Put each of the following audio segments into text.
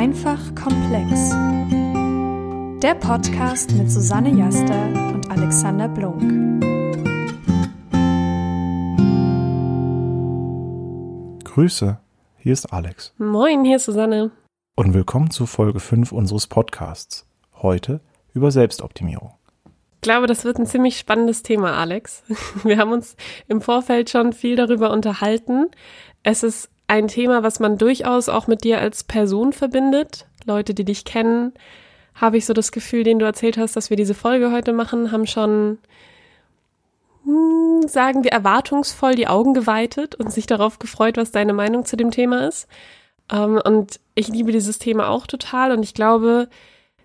Einfach komplex. Der Podcast mit Susanne Jaster und Alexander Blunk. Grüße, hier ist Alex. Moin, hier ist Susanne. Und willkommen zu Folge 5 unseres Podcasts. Heute über Selbstoptimierung. Ich glaube, das wird ein ziemlich spannendes Thema, Alex. Wir haben uns im Vorfeld schon viel darüber unterhalten. Es ist ein Thema, was man durchaus auch mit dir als Person verbindet. Leute, die dich kennen, habe ich so das Gefühl, den du erzählt hast, dass wir diese Folge heute machen, haben schon, hm, sagen wir, erwartungsvoll die Augen geweitet und sich darauf gefreut, was deine Meinung zu dem Thema ist. Ähm, und ich liebe dieses Thema auch total und ich glaube,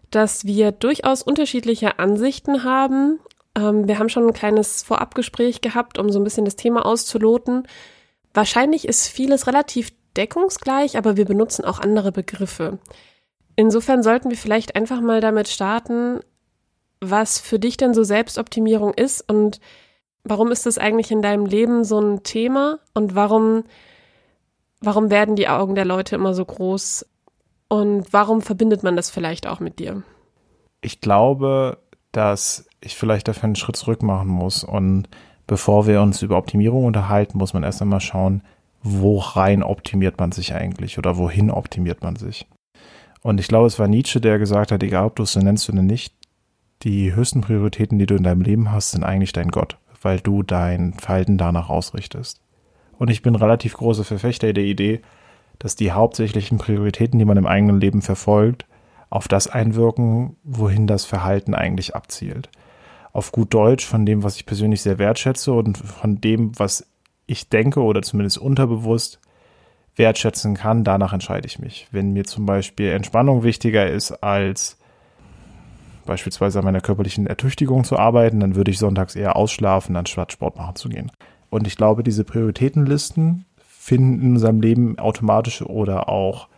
dass wir durchaus unterschiedliche Ansichten haben. Ähm, wir haben schon ein kleines Vorabgespräch gehabt, um so ein bisschen das Thema auszuloten. Wahrscheinlich ist vieles relativ deckungsgleich, aber wir benutzen auch andere Begriffe. Insofern sollten wir vielleicht einfach mal damit starten, was für dich denn so Selbstoptimierung ist und warum ist das eigentlich in deinem Leben so ein Thema und warum, warum werden die Augen der Leute immer so groß und warum verbindet man das vielleicht auch mit dir? Ich glaube, dass ich vielleicht dafür einen Schritt zurück machen muss und bevor wir uns über Optimierung unterhalten, muss man erst einmal schauen, wo rein optimiert man sich eigentlich oder wohin optimiert man sich. Und ich glaube, es war Nietzsche, der gesagt hat, egal ob du es so nennst oder nicht, die höchsten Prioritäten, die du in deinem Leben hast, sind eigentlich dein Gott, weil du dein Verhalten danach ausrichtest. Und ich bin relativ großer Verfechter der Idee, dass die hauptsächlichen Prioritäten, die man im eigenen Leben verfolgt, auf das einwirken, wohin das Verhalten eigentlich abzielt auf gut Deutsch von dem, was ich persönlich sehr wertschätze und von dem, was ich denke oder zumindest unterbewusst wertschätzen kann, danach entscheide ich mich. Wenn mir zum Beispiel Entspannung wichtiger ist als beispielsweise an meiner körperlichen Ertüchtigung zu arbeiten, dann würde ich sonntags eher ausschlafen, anstatt Sport machen zu gehen. Und ich glaube, diese Prioritätenlisten finden in unserem Leben automatisch oder auch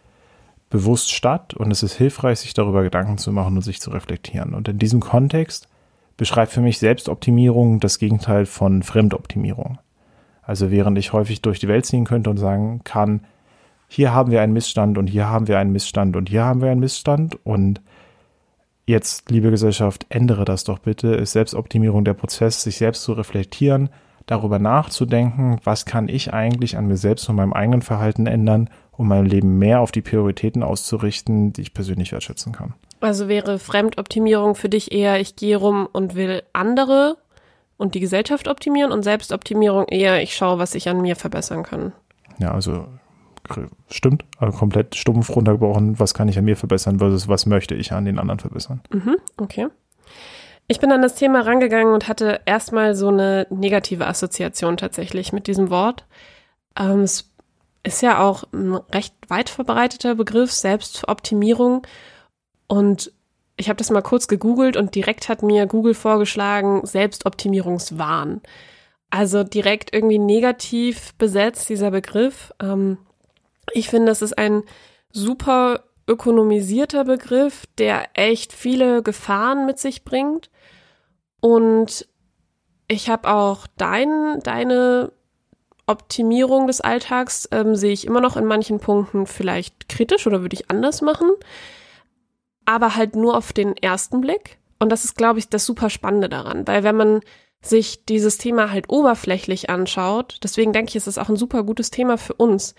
bewusst statt und es ist hilfreich, sich darüber Gedanken zu machen und sich zu reflektieren. Und in diesem Kontext beschreibt für mich Selbstoptimierung das Gegenteil von Fremdoptimierung. Also während ich häufig durch die Welt ziehen könnte und sagen kann, hier haben wir einen Missstand und hier haben wir einen Missstand und hier haben wir einen Missstand und jetzt, liebe Gesellschaft, ändere das doch bitte, ist Selbstoptimierung der Prozess, sich selbst zu reflektieren, darüber nachzudenken, was kann ich eigentlich an mir selbst und meinem eigenen Verhalten ändern, um mein Leben mehr auf die Prioritäten auszurichten, die ich persönlich wertschätzen kann. Also wäre Fremdoptimierung für dich eher, ich gehe rum und will andere und die Gesellschaft optimieren und Selbstoptimierung eher, ich schaue, was ich an mir verbessern kann. Ja, also stimmt, also komplett stumpf runtergebrochen, was kann ich an mir verbessern versus was möchte ich an den anderen verbessern. Mhm, okay. Ich bin an das Thema rangegangen und hatte erstmal so eine negative Assoziation tatsächlich mit diesem Wort. Ähm, es ist ja auch ein recht weit verbreiteter Begriff, Selbstoptimierung. Und ich habe das mal kurz gegoogelt und direkt hat mir Google vorgeschlagen, Selbstoptimierungswahn. Also direkt irgendwie negativ besetzt, dieser Begriff. Ähm, ich finde, es ist ein super ökonomisierter Begriff, der echt viele Gefahren mit sich bringt. Und ich habe auch dein, deine Optimierung des Alltags ähm, sehe ich immer noch in manchen Punkten vielleicht kritisch oder würde ich anders machen aber halt nur auf den ersten Blick. Und das ist, glaube ich, das super Spannende daran, weil wenn man sich dieses Thema halt oberflächlich anschaut, deswegen denke ich, ist es auch ein super gutes Thema für uns,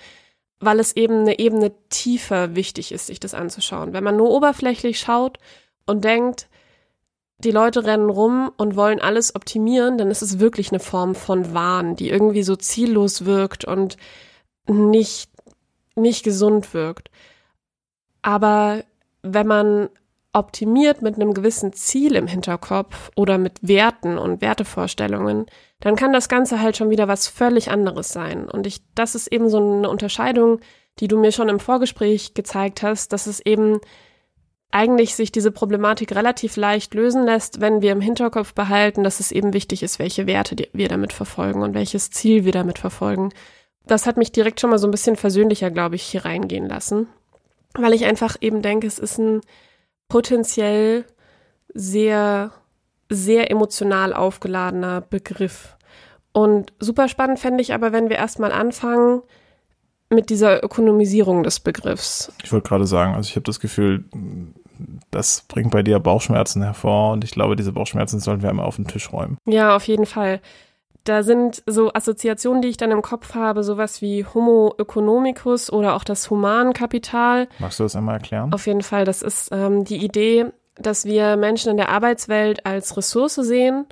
weil es eben eine Ebene tiefer wichtig ist, sich das anzuschauen. Wenn man nur oberflächlich schaut und denkt, die Leute rennen rum und wollen alles optimieren, dann ist es wirklich eine Form von Wahn, die irgendwie so ziellos wirkt und nicht, nicht gesund wirkt. Aber wenn man optimiert mit einem gewissen Ziel im Hinterkopf oder mit Werten und Wertevorstellungen, dann kann das Ganze halt schon wieder was völlig anderes sein. Und ich, das ist eben so eine Unterscheidung, die du mir schon im Vorgespräch gezeigt hast, dass es eben eigentlich sich diese Problematik relativ leicht lösen lässt, wenn wir im Hinterkopf behalten, dass es eben wichtig ist, welche Werte wir damit verfolgen und welches Ziel wir damit verfolgen. Das hat mich direkt schon mal so ein bisschen versöhnlicher, glaube ich, hier reingehen lassen weil ich einfach eben denke, es ist ein potenziell sehr, sehr emotional aufgeladener Begriff. Und super spannend fände ich aber, wenn wir erstmal anfangen, mit dieser Ökonomisierung des Begriffs? Ich wollte gerade sagen, also ich habe das Gefühl, das bringt bei dir Bauchschmerzen hervor und ich glaube, diese Bauchschmerzen sollten wir einmal auf den Tisch räumen. Ja, auf jeden Fall. Da sind so Assoziationen, die ich dann im Kopf habe, sowas wie Homo economicus oder auch das Humankapital. Magst du das einmal erklären? Auf jeden Fall, das ist ähm, die Idee, dass wir Menschen in der Arbeitswelt als Ressource sehen.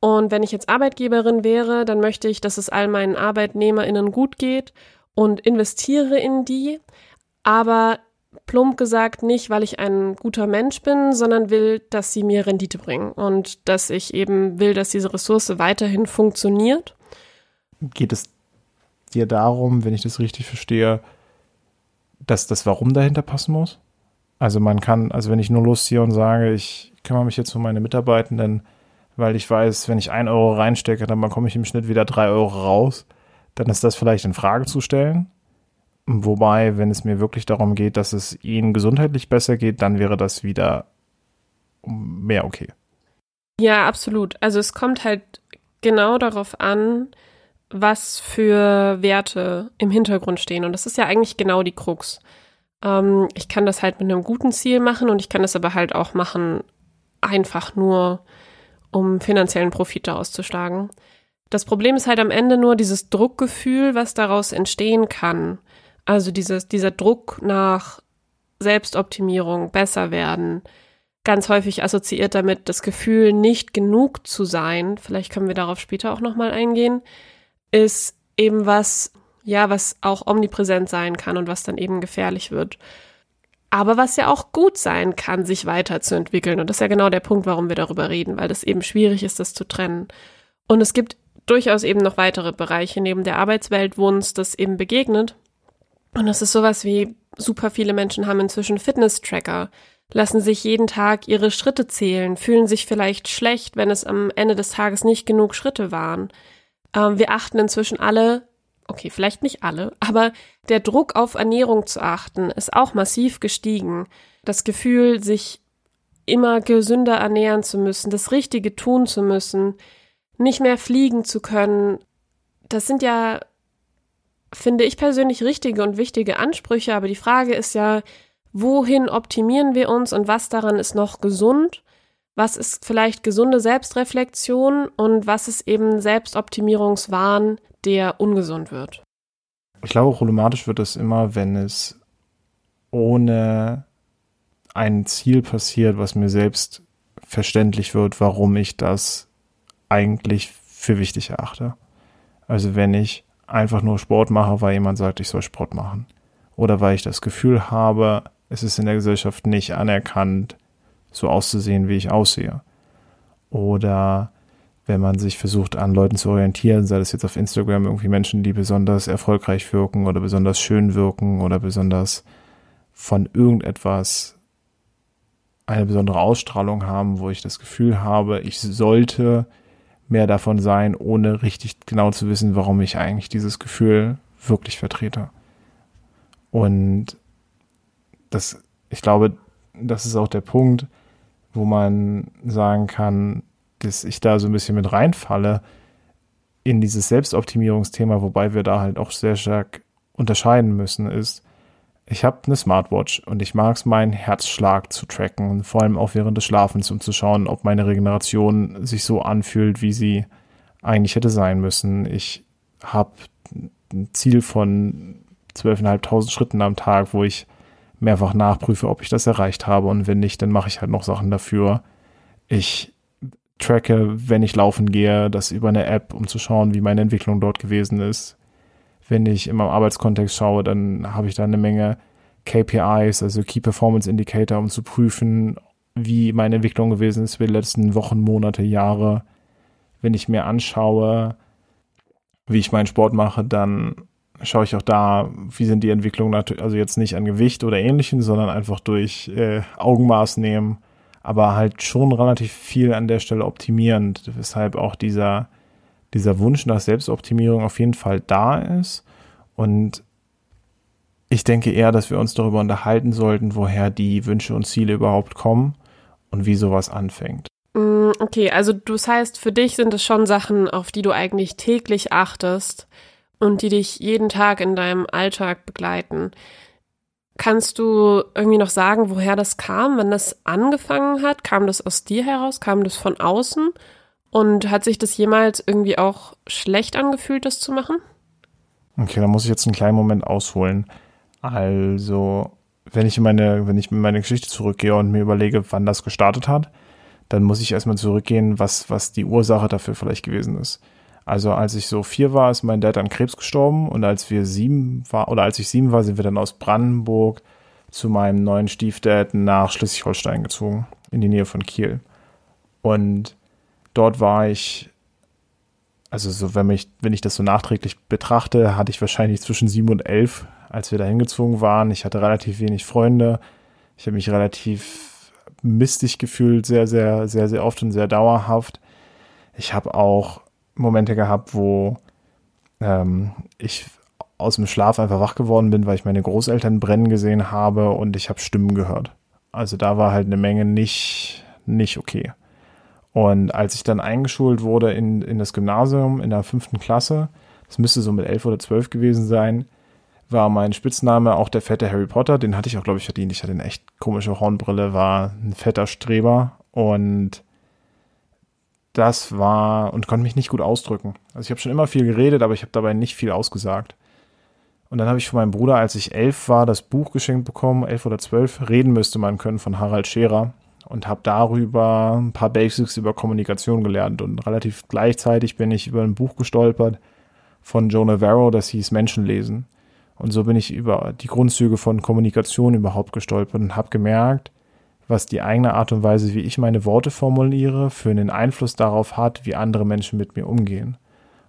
Und wenn ich jetzt Arbeitgeberin wäre, dann möchte ich, dass es all meinen ArbeitnehmerInnen gut geht und investiere in die. Aber plump gesagt nicht, weil ich ein guter Mensch bin, sondern will, dass sie mir Rendite bringen und dass ich eben will, dass diese Ressource weiterhin funktioniert. Geht es dir darum, wenn ich das richtig verstehe, dass das Warum dahinter passen muss? Also man kann, also wenn ich nur losziehe und sage, ich kümmere mich jetzt um meine Mitarbeitenden, weil ich weiß, wenn ich ein Euro reinstecke, dann bekomme ich im Schnitt wieder drei Euro raus, dann ist das vielleicht in Frage zu stellen. Wobei, wenn es mir wirklich darum geht, dass es ihnen gesundheitlich besser geht, dann wäre das wieder mehr okay. Ja, absolut. Also es kommt halt genau darauf an, was für Werte im Hintergrund stehen. Und das ist ja eigentlich genau die Krux. Ähm, ich kann das halt mit einem guten Ziel machen und ich kann das aber halt auch machen, einfach nur, um finanziellen Profit daraus zu schlagen. Das Problem ist halt am Ende nur dieses Druckgefühl, was daraus entstehen kann. Also dieses, dieser Druck nach Selbstoptimierung, besser werden, ganz häufig assoziiert damit das Gefühl, nicht genug zu sein, vielleicht können wir darauf später auch nochmal eingehen, ist eben was, ja, was auch omnipräsent sein kann und was dann eben gefährlich wird. Aber was ja auch gut sein kann, sich weiterzuentwickeln. Und das ist ja genau der Punkt, warum wir darüber reden, weil das eben schwierig ist, das zu trennen. Und es gibt durchaus eben noch weitere Bereiche neben der Arbeitswelt, wo uns das eben begegnet. Und es ist sowas wie, super viele Menschen haben inzwischen Fitness-Tracker, lassen sich jeden Tag ihre Schritte zählen, fühlen sich vielleicht schlecht, wenn es am Ende des Tages nicht genug Schritte waren. Ähm, wir achten inzwischen alle, okay, vielleicht nicht alle, aber der Druck auf Ernährung zu achten ist auch massiv gestiegen. Das Gefühl, sich immer gesünder ernähren zu müssen, das Richtige tun zu müssen, nicht mehr fliegen zu können, das sind ja finde ich persönlich richtige und wichtige Ansprüche, aber die Frage ist ja, wohin optimieren wir uns und was daran ist noch gesund? Was ist vielleicht gesunde Selbstreflexion und was ist eben Selbstoptimierungswahn, der ungesund wird? Ich glaube, problematisch wird es immer, wenn es ohne ein Ziel passiert, was mir selbst verständlich wird, warum ich das eigentlich für wichtig erachte. Also wenn ich einfach nur Sport mache, weil jemand sagt, ich soll Sport machen. Oder weil ich das Gefühl habe, es ist in der Gesellschaft nicht anerkannt, so auszusehen, wie ich aussehe. Oder wenn man sich versucht, an Leuten zu orientieren, sei das jetzt auf Instagram irgendwie Menschen, die besonders erfolgreich wirken oder besonders schön wirken oder besonders von irgendetwas eine besondere Ausstrahlung haben, wo ich das Gefühl habe, ich sollte mehr davon sein, ohne richtig genau zu wissen, warum ich eigentlich dieses Gefühl wirklich vertrete. Und das, ich glaube, das ist auch der Punkt, wo man sagen kann, dass ich da so ein bisschen mit reinfalle in dieses Selbstoptimierungsthema, wobei wir da halt auch sehr stark unterscheiden müssen, ist, ich habe eine Smartwatch und ich mag es, meinen Herzschlag zu tracken, vor allem auch während des Schlafens, um zu schauen, ob meine Regeneration sich so anfühlt, wie sie eigentlich hätte sein müssen. Ich habe ein Ziel von 12.500 Schritten am Tag, wo ich mehrfach nachprüfe, ob ich das erreicht habe und wenn nicht, dann mache ich halt noch Sachen dafür. Ich tracke, wenn ich laufen gehe, das über eine App, um zu schauen, wie meine Entwicklung dort gewesen ist wenn ich in meinem Arbeitskontext schaue, dann habe ich da eine Menge KPIs, also Key Performance Indicator, um zu prüfen, wie meine Entwicklung gewesen ist für die letzten Wochen, Monate, Jahre. Wenn ich mir anschaue, wie ich meinen Sport mache, dann schaue ich auch da, wie sind die Entwicklungen, also jetzt nicht an Gewicht oder ähnlichem, sondern einfach durch äh, Augenmaß nehmen, aber halt schon relativ viel an der Stelle optimierend, weshalb auch dieser dieser Wunsch nach Selbstoptimierung auf jeden Fall da ist. Und ich denke eher, dass wir uns darüber unterhalten sollten, woher die Wünsche und Ziele überhaupt kommen und wie sowas anfängt. Mm, okay, also das heißt, für dich sind es schon Sachen, auf die du eigentlich täglich achtest und die dich jeden Tag in deinem Alltag begleiten. Kannst du irgendwie noch sagen, woher das kam, wann das angefangen hat? Kam das aus dir heraus? Kam das von außen? Und hat sich das jemals irgendwie auch schlecht angefühlt, das zu machen? Okay, da muss ich jetzt einen kleinen Moment ausholen. Also, wenn ich in meine, wenn ich in meine Geschichte zurückgehe und mir überlege, wann das gestartet hat, dann muss ich erstmal zurückgehen, was, was die Ursache dafür vielleicht gewesen ist. Also als ich so vier war, ist mein Dad an Krebs gestorben und als wir sieben war, oder als ich sieben war, sind wir dann aus Brandenburg zu meinem neuen Stiefdad nach Schleswig-Holstein gezogen, in die Nähe von Kiel. Und dort war ich, also so, wenn ich, wenn ich das so nachträglich betrachte, hatte ich wahrscheinlich zwischen sieben und elf, als wir da hingezogen waren. Ich hatte relativ wenig Freunde. Ich habe mich relativ mistig gefühlt, sehr, sehr, sehr, sehr oft und sehr dauerhaft. Ich habe auch Momente gehabt, wo ähm, ich aus dem Schlaf einfach wach geworden bin, weil ich meine Großeltern brennen gesehen habe und ich habe Stimmen gehört. Also da war halt eine Menge nicht, nicht okay. Und als ich dann eingeschult wurde in, in das Gymnasium in der fünften Klasse, das müsste so mit elf oder zwölf gewesen sein, war mein Spitzname auch der fette Harry Potter. Den hatte ich auch, glaube ich, verdient. Ich hatte eine echt komische Hornbrille, war ein fetter Streber und das war und konnte mich nicht gut ausdrücken. Also ich habe schon immer viel geredet, aber ich habe dabei nicht viel ausgesagt. Und dann habe ich von meinem Bruder, als ich elf war, das Buch geschenkt bekommen, elf oder zwölf, Reden müsste man können von Harald Scherer und habe darüber ein paar Basics über Kommunikation gelernt. Und relativ gleichzeitig bin ich über ein Buch gestolpert von Joe Navarro, das hieß Menschenlesen. Und so bin ich über die Grundzüge von Kommunikation überhaupt gestolpert und habe gemerkt, was die eigene Art und Weise, wie ich meine Worte formuliere, für einen Einfluss darauf hat, wie andere Menschen mit mir umgehen.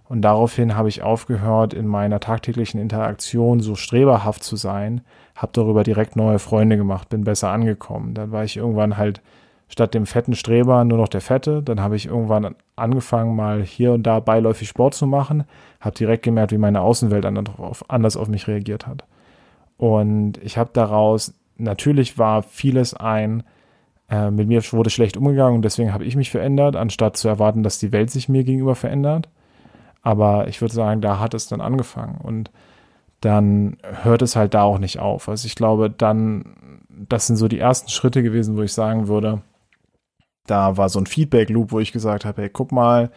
Und daraufhin habe ich aufgehört, in meiner tagtäglichen Interaktion so streberhaft zu sein, habe darüber direkt neue Freunde gemacht, bin besser angekommen. Dann war ich irgendwann halt statt dem fetten Streber nur noch der Fette. Dann habe ich irgendwann angefangen, mal hier und da beiläufig Sport zu machen, habe direkt gemerkt, wie meine Außenwelt anders auf mich reagiert hat. Und ich habe daraus natürlich war vieles ein, äh, mit mir wurde schlecht umgegangen und deswegen habe ich mich verändert, anstatt zu erwarten, dass die Welt sich mir gegenüber verändert. Aber ich würde sagen, da hat es dann angefangen und dann hört es halt da auch nicht auf. Also ich glaube, dann, das sind so die ersten Schritte gewesen, wo ich sagen würde, da war so ein Feedback-Loop, wo ich gesagt habe, hey, guck mal,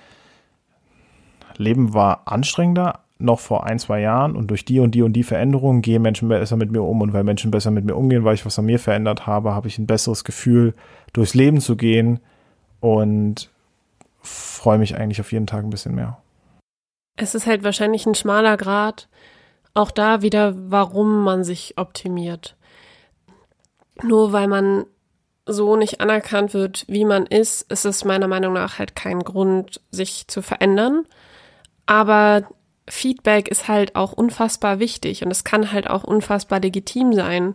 Leben war anstrengender, noch vor ein, zwei Jahren und durch die und die und die Veränderungen gehen Menschen besser mit mir um und weil Menschen besser mit mir umgehen, weil ich was an mir verändert habe, habe ich ein besseres Gefühl, durchs Leben zu gehen und freue mich eigentlich auf jeden Tag ein bisschen mehr. Es ist halt wahrscheinlich ein schmaler Grad, auch da wieder, warum man sich optimiert. Nur weil man so nicht anerkannt wird, wie man ist, ist es meiner Meinung nach halt kein Grund, sich zu verändern. Aber Feedback ist halt auch unfassbar wichtig und es kann halt auch unfassbar legitim sein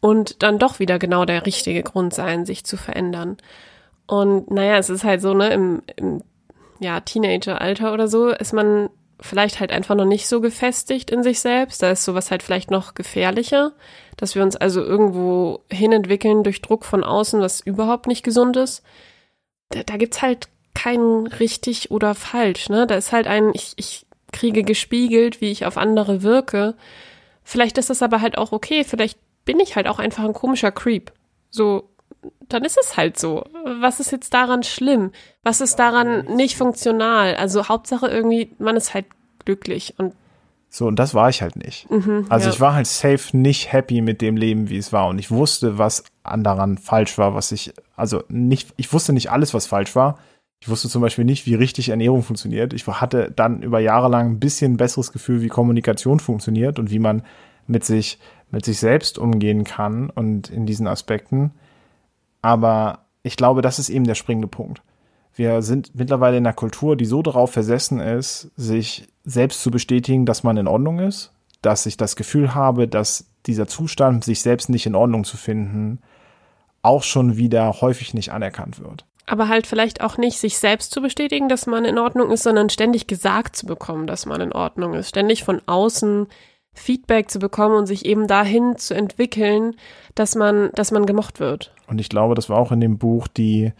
und dann doch wieder genau der richtige Grund sein, sich zu verändern. Und naja, es ist halt so, ne, im, im ja, Teenageralter oder so ist man vielleicht halt einfach noch nicht so gefestigt in sich selbst. Da ist sowas halt vielleicht noch gefährlicher, dass wir uns also irgendwo hinentwickeln durch Druck von außen, was überhaupt nicht gesund ist. Da, da gibt's halt kein richtig oder falsch, ne? Da ist halt ein, ich, ich kriege gespiegelt, wie ich auf andere wirke. Vielleicht ist das aber halt auch okay. Vielleicht bin ich halt auch einfach ein komischer Creep. So, dann ist es halt so. Was ist jetzt daran schlimm? Was ist daran nicht funktional? Also Hauptsache irgendwie, man ist halt glücklich und so, und das war ich halt nicht. Mhm, also ja. ich war halt safe nicht happy mit dem Leben, wie es war. Und ich wusste, was an daran falsch war, was ich, also nicht, ich wusste nicht alles, was falsch war. Ich wusste zum Beispiel nicht, wie richtig Ernährung funktioniert. Ich hatte dann über Jahre lang ein bisschen besseres Gefühl, wie Kommunikation funktioniert und wie man mit sich, mit sich selbst umgehen kann und in diesen Aspekten. Aber ich glaube, das ist eben der springende Punkt. Wir sind mittlerweile in einer Kultur, die so darauf versessen ist, sich selbst zu bestätigen, dass man in Ordnung ist, dass ich das Gefühl habe, dass dieser Zustand, sich selbst nicht in Ordnung zu finden, auch schon wieder häufig nicht anerkannt wird aber halt vielleicht auch nicht sich selbst zu bestätigen, dass man in Ordnung ist, sondern ständig gesagt zu bekommen, dass man in Ordnung ist, ständig von außen Feedback zu bekommen und sich eben dahin zu entwickeln, dass man, dass man gemocht wird. Und ich glaube, das war auch in dem Buch die,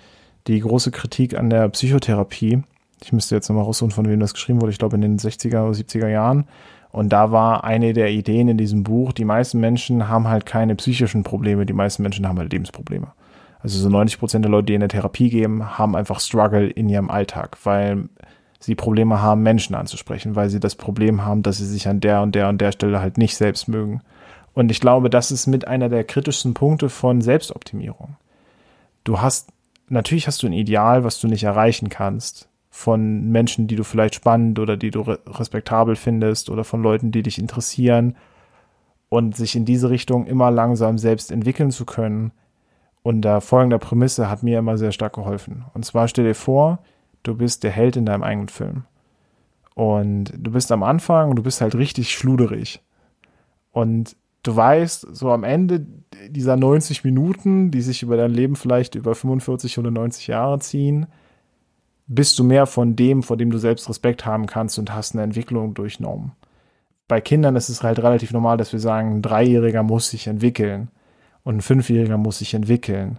die große Kritik an der Psychotherapie, Ich müsste jetzt nochmal raussuchen, von wem das geschrieben wurde. Ich glaube in den 60er oder 70er Jahren. Und da war eine der Ideen in diesem Buch, die meisten Menschen haben halt keine psychischen Probleme, die meisten Menschen haben halt Lebensprobleme. Also so 90 Prozent der Leute, die in der Therapie gehen, haben einfach Struggle in ihrem Alltag, weil sie Probleme haben, Menschen anzusprechen, weil sie das Problem haben, dass sie sich an der und der und der Stelle halt nicht selbst mögen. Und ich glaube, das ist mit einer der kritischsten Punkte von Selbstoptimierung. Du hast, natürlich hast du ein Ideal, was du nicht erreichen kannst von Menschen, die du vielleicht spannend oder die du respektabel findest oder von Leuten, die dich interessieren und sich in diese Richtung immer langsam selbst entwickeln zu können. Unter folgender Prämisse hat mir immer sehr stark geholfen. Und zwar stell dir vor, du bist der Held in deinem eigenen Film. Und du bist am Anfang und du bist halt richtig schluderig. Und du weißt, so am Ende dieser 90 Minuten, die sich über dein Leben vielleicht über 45 oder 90 Jahre ziehen, bist du mehr von dem, vor dem du selbst Respekt haben kannst und hast eine Entwicklung durchnommen. Bei Kindern ist es halt relativ normal, dass wir sagen, ein Dreijähriger muss sich entwickeln und ein Fünfjähriger muss sich entwickeln.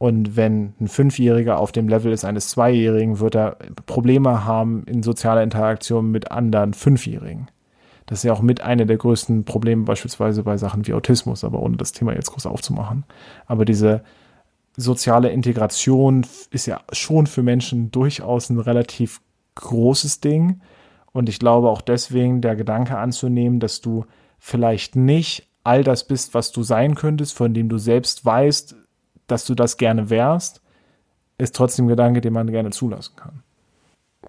Und wenn ein Fünfjähriger auf dem Level ist eines Zweijährigen, wird er Probleme haben in sozialer Interaktion mit anderen Fünfjährigen. Das ist ja auch mit einer der größten Probleme beispielsweise bei Sachen wie Autismus, aber ohne das Thema jetzt groß aufzumachen. Aber diese, soziale Integration ist ja schon für Menschen durchaus ein relativ großes Ding. Und ich glaube auch deswegen der Gedanke anzunehmen, dass du vielleicht nicht all das bist, was du sein könntest, von dem du selbst weißt, dass du das gerne wärst, ist trotzdem ein Gedanke, den man gerne zulassen kann.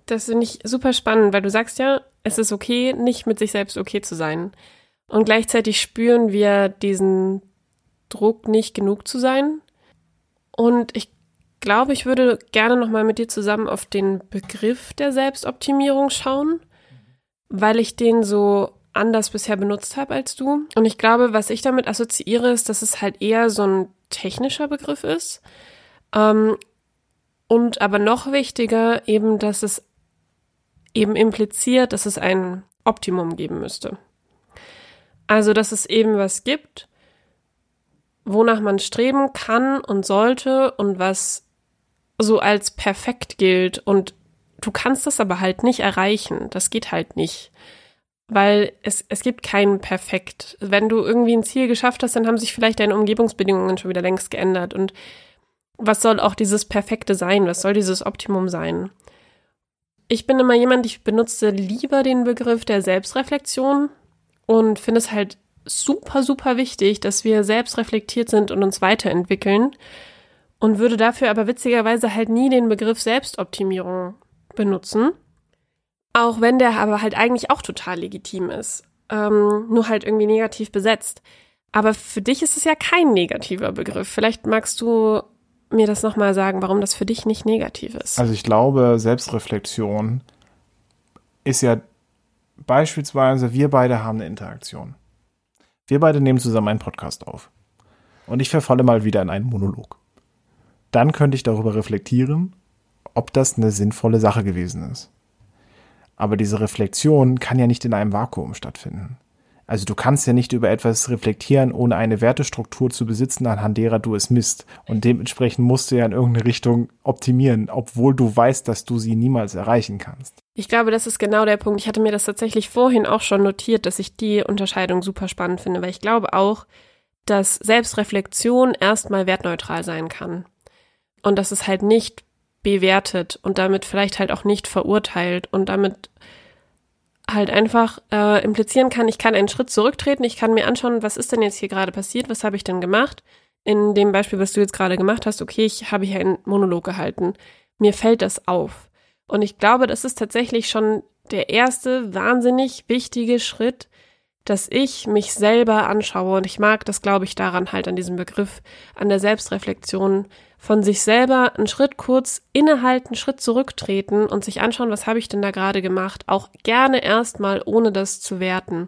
Das finde ich super spannend, weil du sagst ja, es ist okay, nicht mit sich selbst okay zu sein. Und gleichzeitig spüren wir diesen Druck, nicht genug zu sein. Und ich glaube, ich würde gerne nochmal mit dir zusammen auf den Begriff der Selbstoptimierung schauen, weil ich den so anders bisher benutzt habe als du. Und ich glaube, was ich damit assoziiere, ist, dass es halt eher so ein technischer Begriff ist. Ähm, und aber noch wichtiger eben, dass es eben impliziert, dass es ein Optimum geben müsste. Also, dass es eben was gibt, wonach man streben kann und sollte und was so als perfekt gilt. Und du kannst das aber halt nicht erreichen. Das geht halt nicht. Weil es, es gibt keinen Perfekt. Wenn du irgendwie ein Ziel geschafft hast, dann haben sich vielleicht deine Umgebungsbedingungen schon wieder längst geändert. Und was soll auch dieses Perfekte sein? Was soll dieses Optimum sein? Ich bin immer jemand, ich benutze lieber den Begriff der Selbstreflexion und finde es halt super, super wichtig, dass wir selbst reflektiert sind und uns weiterentwickeln und würde dafür aber witzigerweise halt nie den Begriff Selbstoptimierung benutzen. Auch wenn der aber halt eigentlich auch total legitim ist. Ähm, nur halt irgendwie negativ besetzt. Aber für dich ist es ja kein negativer Begriff. Vielleicht magst du mir das nochmal sagen, warum das für dich nicht negativ ist. Also ich glaube, Selbstreflexion ist ja beispielsweise, wir beide haben eine Interaktion. Wir beide nehmen zusammen einen Podcast auf. Und ich verfalle mal wieder in einen Monolog. Dann könnte ich darüber reflektieren, ob das eine sinnvolle Sache gewesen ist. Aber diese Reflexion kann ja nicht in einem Vakuum stattfinden. Also du kannst ja nicht über etwas reflektieren, ohne eine Wertestruktur zu besitzen, anhand derer du es misst. Und dementsprechend musst du ja in irgendeine Richtung optimieren, obwohl du weißt, dass du sie niemals erreichen kannst. Ich glaube, das ist genau der Punkt. Ich hatte mir das tatsächlich vorhin auch schon notiert, dass ich die Unterscheidung super spannend finde, weil ich glaube auch, dass Selbstreflexion erstmal wertneutral sein kann. Und dass es halt nicht bewertet und damit vielleicht halt auch nicht verurteilt und damit halt einfach äh, implizieren kann, ich kann einen Schritt zurücktreten, ich kann mir anschauen, was ist denn jetzt hier gerade passiert, was habe ich denn gemacht? In dem Beispiel, was du jetzt gerade gemacht hast, okay, ich habe hier einen Monolog gehalten. Mir fällt das auf. Und ich glaube, das ist tatsächlich schon der erste wahnsinnig wichtige Schritt, dass ich mich selber anschaue. Und ich mag das, glaube ich, daran halt an diesem Begriff, an der Selbstreflexion, von sich selber einen Schritt kurz innehalten, einen Schritt zurücktreten und sich anschauen, was habe ich denn da gerade gemacht. Auch gerne erstmal, ohne das zu werten.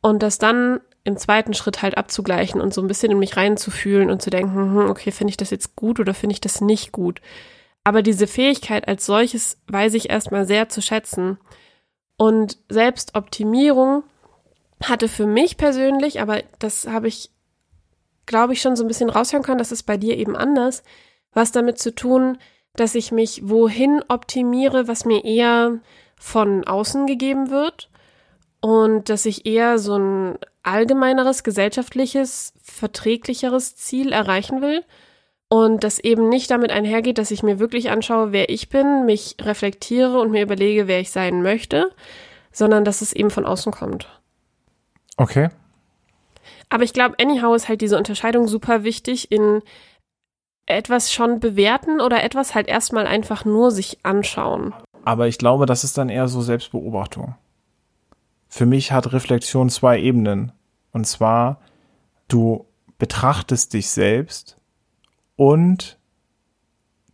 Und das dann im zweiten Schritt halt abzugleichen und so ein bisschen in mich reinzufühlen und zu denken, hm, okay, finde ich das jetzt gut oder finde ich das nicht gut. Aber diese Fähigkeit als solches weiß ich erstmal sehr zu schätzen. Und Selbstoptimierung hatte für mich persönlich, aber das habe ich glaube ich, schon so ein bisschen raushören können, das ist bei dir eben anders, was damit zu tun, dass ich mich wohin optimiere, was mir eher von außen gegeben wird. Und dass ich eher so ein allgemeineres, gesellschaftliches, verträglicheres Ziel erreichen will und das eben nicht damit einhergeht, dass ich mir wirklich anschaue, wer ich bin, mich reflektiere und mir überlege, wer ich sein möchte, sondern dass es eben von außen kommt. Okay. Aber ich glaube, anyhow ist halt diese Unterscheidung super wichtig in etwas schon bewerten oder etwas halt erstmal einfach nur sich anschauen. Aber ich glaube, das ist dann eher so Selbstbeobachtung. Für mich hat Reflexion zwei Ebenen. Und zwar, du betrachtest dich selbst und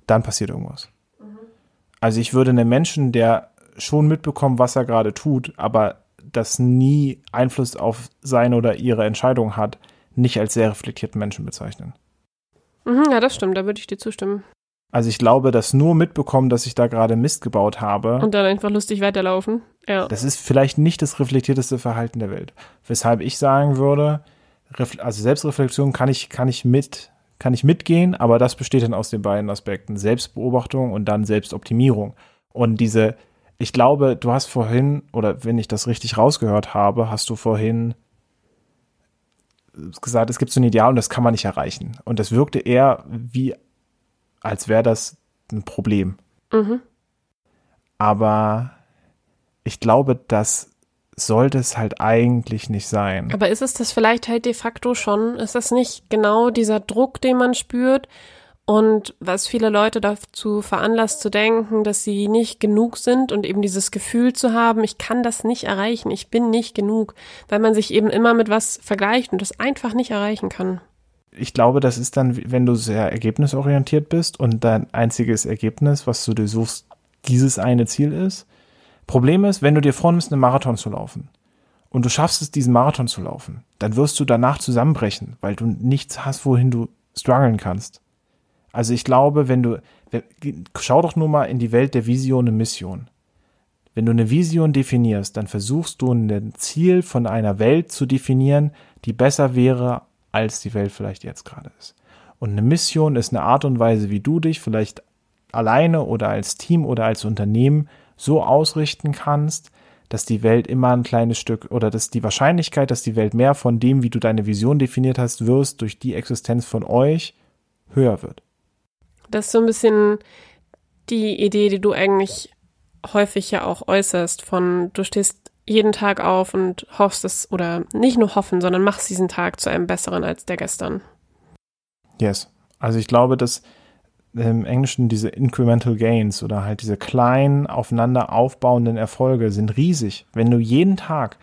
dann passiert irgendwas. Also ich würde einem Menschen, der schon mitbekommen, was er gerade tut, aber das nie Einfluss auf seine oder ihre Entscheidung hat, nicht als sehr reflektierten Menschen bezeichnen. Mhm, ja, das stimmt, da würde ich dir zustimmen. Also ich glaube, dass nur mitbekommen, dass ich da gerade Mist gebaut habe. Und dann einfach lustig weiterlaufen. Ja. Das ist vielleicht nicht das reflektierteste Verhalten der Welt. Weshalb ich sagen würde, also Selbstreflexion kann ich, kann ich mit, kann ich mitgehen, aber das besteht dann aus den beiden Aspekten. Selbstbeobachtung und dann Selbstoptimierung. Und diese, ich glaube, du hast vorhin, oder wenn ich das richtig rausgehört habe, hast du vorhin gesagt, es gibt so ein Ideal und das kann man nicht erreichen. Und das wirkte eher wie als wäre das ein Problem. Mhm. Aber ich glaube, das sollte es halt eigentlich nicht sein. Aber ist es das vielleicht halt de facto schon? Ist das nicht genau dieser Druck, den man spürt? Und was viele Leute dazu veranlasst zu denken, dass sie nicht genug sind und eben dieses Gefühl zu haben, ich kann das nicht erreichen, ich bin nicht genug, weil man sich eben immer mit was vergleicht und das einfach nicht erreichen kann ich glaube, das ist dann, wenn du sehr ergebnisorientiert bist und dein einziges Ergebnis, was du dir suchst, dieses eine Ziel ist. Problem ist, wenn du dir vornimmst, einen Marathon zu laufen und du schaffst es, diesen Marathon zu laufen, dann wirst du danach zusammenbrechen, weil du nichts hast, wohin du strugglen kannst. Also ich glaube, wenn du, schau doch nur mal in die Welt der Vision und Mission. Wenn du eine Vision definierst, dann versuchst du ein Ziel von einer Welt zu definieren, die besser wäre als die Welt vielleicht jetzt gerade ist. Und eine Mission ist eine Art und Weise, wie du dich vielleicht alleine oder als Team oder als Unternehmen so ausrichten kannst, dass die Welt immer ein kleines Stück oder dass die Wahrscheinlichkeit, dass die Welt mehr von dem, wie du deine Vision definiert hast, wirst, durch die Existenz von euch höher wird. Das ist so ein bisschen die Idee, die du eigentlich häufig ja auch äußerst, von du stehst jeden Tag auf und hoffst es, oder nicht nur hoffen, sondern machst diesen Tag zu einem besseren als der gestern. Yes. Also ich glaube, dass im Englischen diese Incremental Gains oder halt diese kleinen aufeinander aufbauenden Erfolge sind riesig. Wenn du jeden Tag,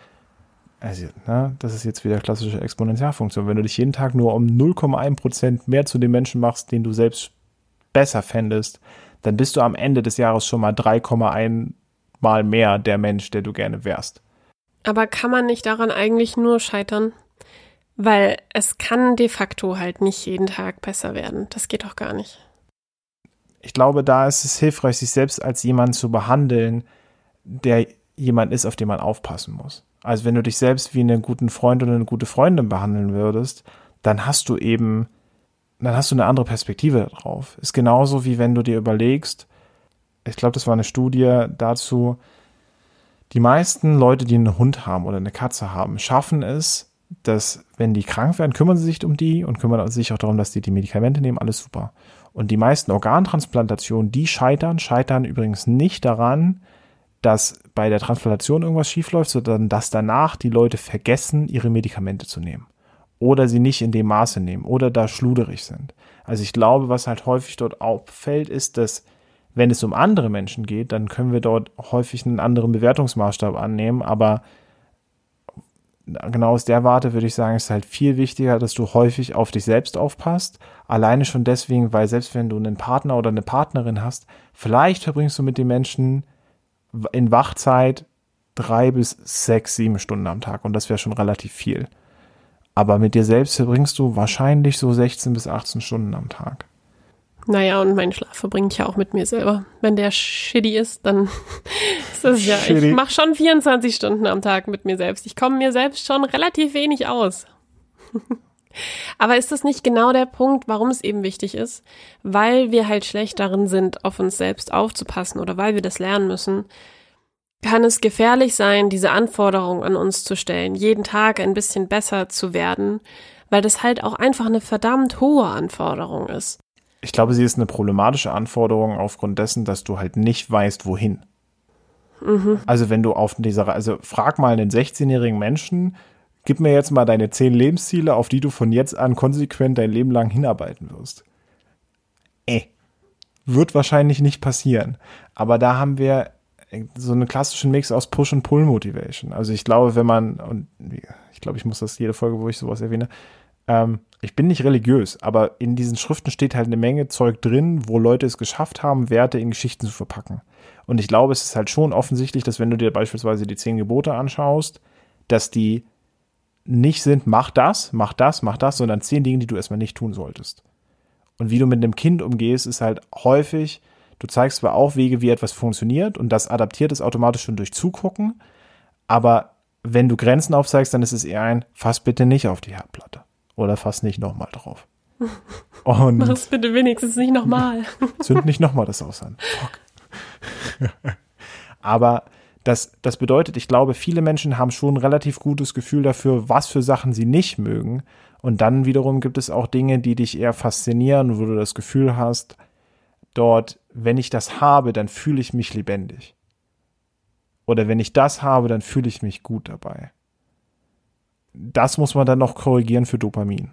also, ne, das ist jetzt wieder klassische Exponentialfunktion, wenn du dich jeden Tag nur um 0,1 Prozent mehr zu dem Menschen machst, den du selbst besser fändest, dann bist du am Ende des Jahres schon mal 3,1 mal mehr der Mensch, der du gerne wärst. Aber kann man nicht daran eigentlich nur scheitern? Weil es kann de facto halt nicht jeden Tag besser werden. Das geht doch gar nicht. Ich glaube, da ist es hilfreich, sich selbst als jemand zu behandeln, der jemand ist, auf den man aufpassen muss. Also wenn du dich selbst wie einen guten Freund oder eine gute Freundin behandeln würdest, dann hast du eben, dann hast du eine andere Perspektive darauf. Ist genauso wie wenn du dir überlegst, ich glaube, das war eine Studie dazu, die meisten Leute, die einen Hund haben oder eine Katze haben, schaffen es, dass wenn die krank werden, kümmern sie sich um die und kümmern sich auch darum, dass die die Medikamente nehmen, alles super. Und die meisten Organtransplantationen, die scheitern, scheitern übrigens nicht daran, dass bei der Transplantation irgendwas schiefläuft, sondern dass danach die Leute vergessen, ihre Medikamente zu nehmen. Oder sie nicht in dem Maße nehmen oder da schluderig sind. Also ich glaube, was halt häufig dort auffällt, ist, dass wenn es um andere Menschen geht, dann können wir dort häufig einen anderen Bewertungsmaßstab annehmen, aber genau aus der Warte würde ich sagen, ist halt viel wichtiger, dass du häufig auf dich selbst aufpasst. Alleine schon deswegen, weil selbst wenn du einen Partner oder eine Partnerin hast, vielleicht verbringst du mit den Menschen in Wachzeit drei bis sechs, sieben Stunden am Tag und das wäre schon relativ viel. Aber mit dir selbst verbringst du wahrscheinlich so 16 bis 18 Stunden am Tag. Naja, und meinen Schlaf verbringe ich ja auch mit mir selber. Wenn der shitty ist, dann ist das ja. Shitty. Ich mache schon 24 Stunden am Tag mit mir selbst. Ich komme mir selbst schon relativ wenig aus. Aber ist das nicht genau der Punkt, warum es eben wichtig ist? Weil wir halt schlecht darin sind, auf uns selbst aufzupassen oder weil wir das lernen müssen, kann es gefährlich sein, diese Anforderung an uns zu stellen, jeden Tag ein bisschen besser zu werden, weil das halt auch einfach eine verdammt hohe Anforderung ist. Ich glaube, sie ist eine problematische Anforderung aufgrund dessen, dass du halt nicht weißt, wohin. Mhm. Also wenn du auf dieser, also frag mal einen 16-jährigen Menschen, gib mir jetzt mal deine zehn Lebensziele, auf die du von jetzt an konsequent dein Leben lang hinarbeiten wirst. Äh, wird wahrscheinlich nicht passieren. Aber da haben wir so einen klassischen Mix aus Push- und Pull-Motivation. Also ich glaube, wenn man, und ich glaube, ich muss das jede Folge, wo ich sowas erwähne, ähm, ich bin nicht religiös, aber in diesen Schriften steht halt eine Menge Zeug drin, wo Leute es geschafft haben, Werte in Geschichten zu verpacken. Und ich glaube, es ist halt schon offensichtlich, dass wenn du dir beispielsweise die zehn Gebote anschaust, dass die nicht sind, mach das, mach das, mach das, sondern zehn Dinge, die du erstmal nicht tun solltest. Und wie du mit einem Kind umgehst, ist halt häufig, du zeigst zwar auch Wege, wie etwas funktioniert und das adaptiert es automatisch schon durch Zugucken, aber wenn du Grenzen aufzeigst, dann ist es eher ein, fass bitte nicht auf die Herdplatte. Oder fass nicht nochmal drauf. Und Mach es bitte wenigstens nicht nochmal. Zünd nicht nochmal das aus an. Aber das, das bedeutet, ich glaube, viele Menschen haben schon ein relativ gutes Gefühl dafür, was für Sachen sie nicht mögen. Und dann wiederum gibt es auch Dinge, die dich eher faszinieren, wo du das Gefühl hast, dort, wenn ich das habe, dann fühle ich mich lebendig. Oder wenn ich das habe, dann fühle ich mich gut dabei. Das muss man dann noch korrigieren für Dopamin.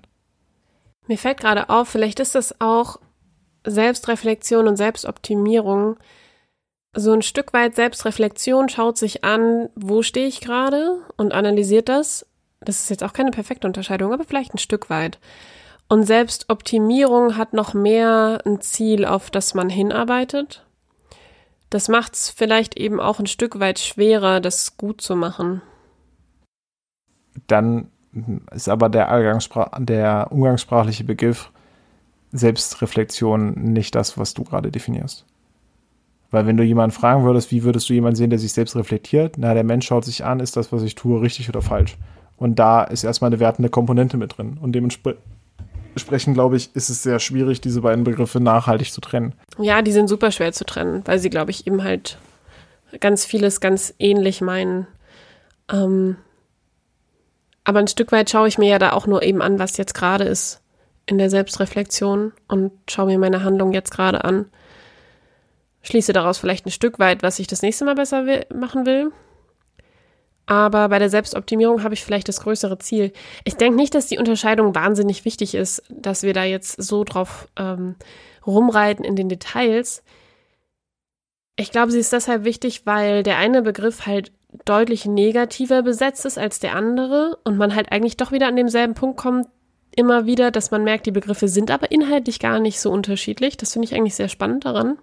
Mir fällt gerade auf, vielleicht ist das auch Selbstreflexion und Selbstoptimierung so ein Stück weit Selbstreflexion schaut sich an, wo stehe ich gerade und analysiert das. Das ist jetzt auch keine perfekte Unterscheidung, aber vielleicht ein Stück weit. Und Selbstoptimierung hat noch mehr ein Ziel, auf das man hinarbeitet. Das macht es vielleicht eben auch ein Stück weit schwerer, das gut zu machen. Dann ist aber der, der umgangssprachliche Begriff Selbstreflexion nicht das, was du gerade definierst. Weil wenn du jemanden fragen würdest, wie würdest du jemanden sehen, der sich selbst reflektiert? Na, der Mensch schaut sich an, ist das, was ich tue, richtig oder falsch? Und da ist erstmal eine wertende Komponente mit drin. Und dementsprechend, glaube ich, ist es sehr schwierig, diese beiden Begriffe nachhaltig zu trennen. Ja, die sind super schwer zu trennen, weil sie, glaube ich, eben halt ganz vieles ganz ähnlich meinen. Ähm, aber ein Stück weit schaue ich mir ja da auch nur eben an, was jetzt gerade ist in der Selbstreflexion und schaue mir meine Handlung jetzt gerade an schließe daraus vielleicht ein Stück weit, was ich das nächste Mal besser will, machen will. Aber bei der Selbstoptimierung habe ich vielleicht das größere Ziel. Ich denke nicht, dass die Unterscheidung wahnsinnig wichtig ist, dass wir da jetzt so drauf ähm, rumreiten in den Details. Ich glaube, sie ist deshalb wichtig, weil der eine Begriff halt deutlich negativer besetzt ist als der andere und man halt eigentlich doch wieder an demselben Punkt kommt, immer wieder, dass man merkt, die Begriffe sind aber inhaltlich gar nicht so unterschiedlich. Das finde ich eigentlich sehr spannend daran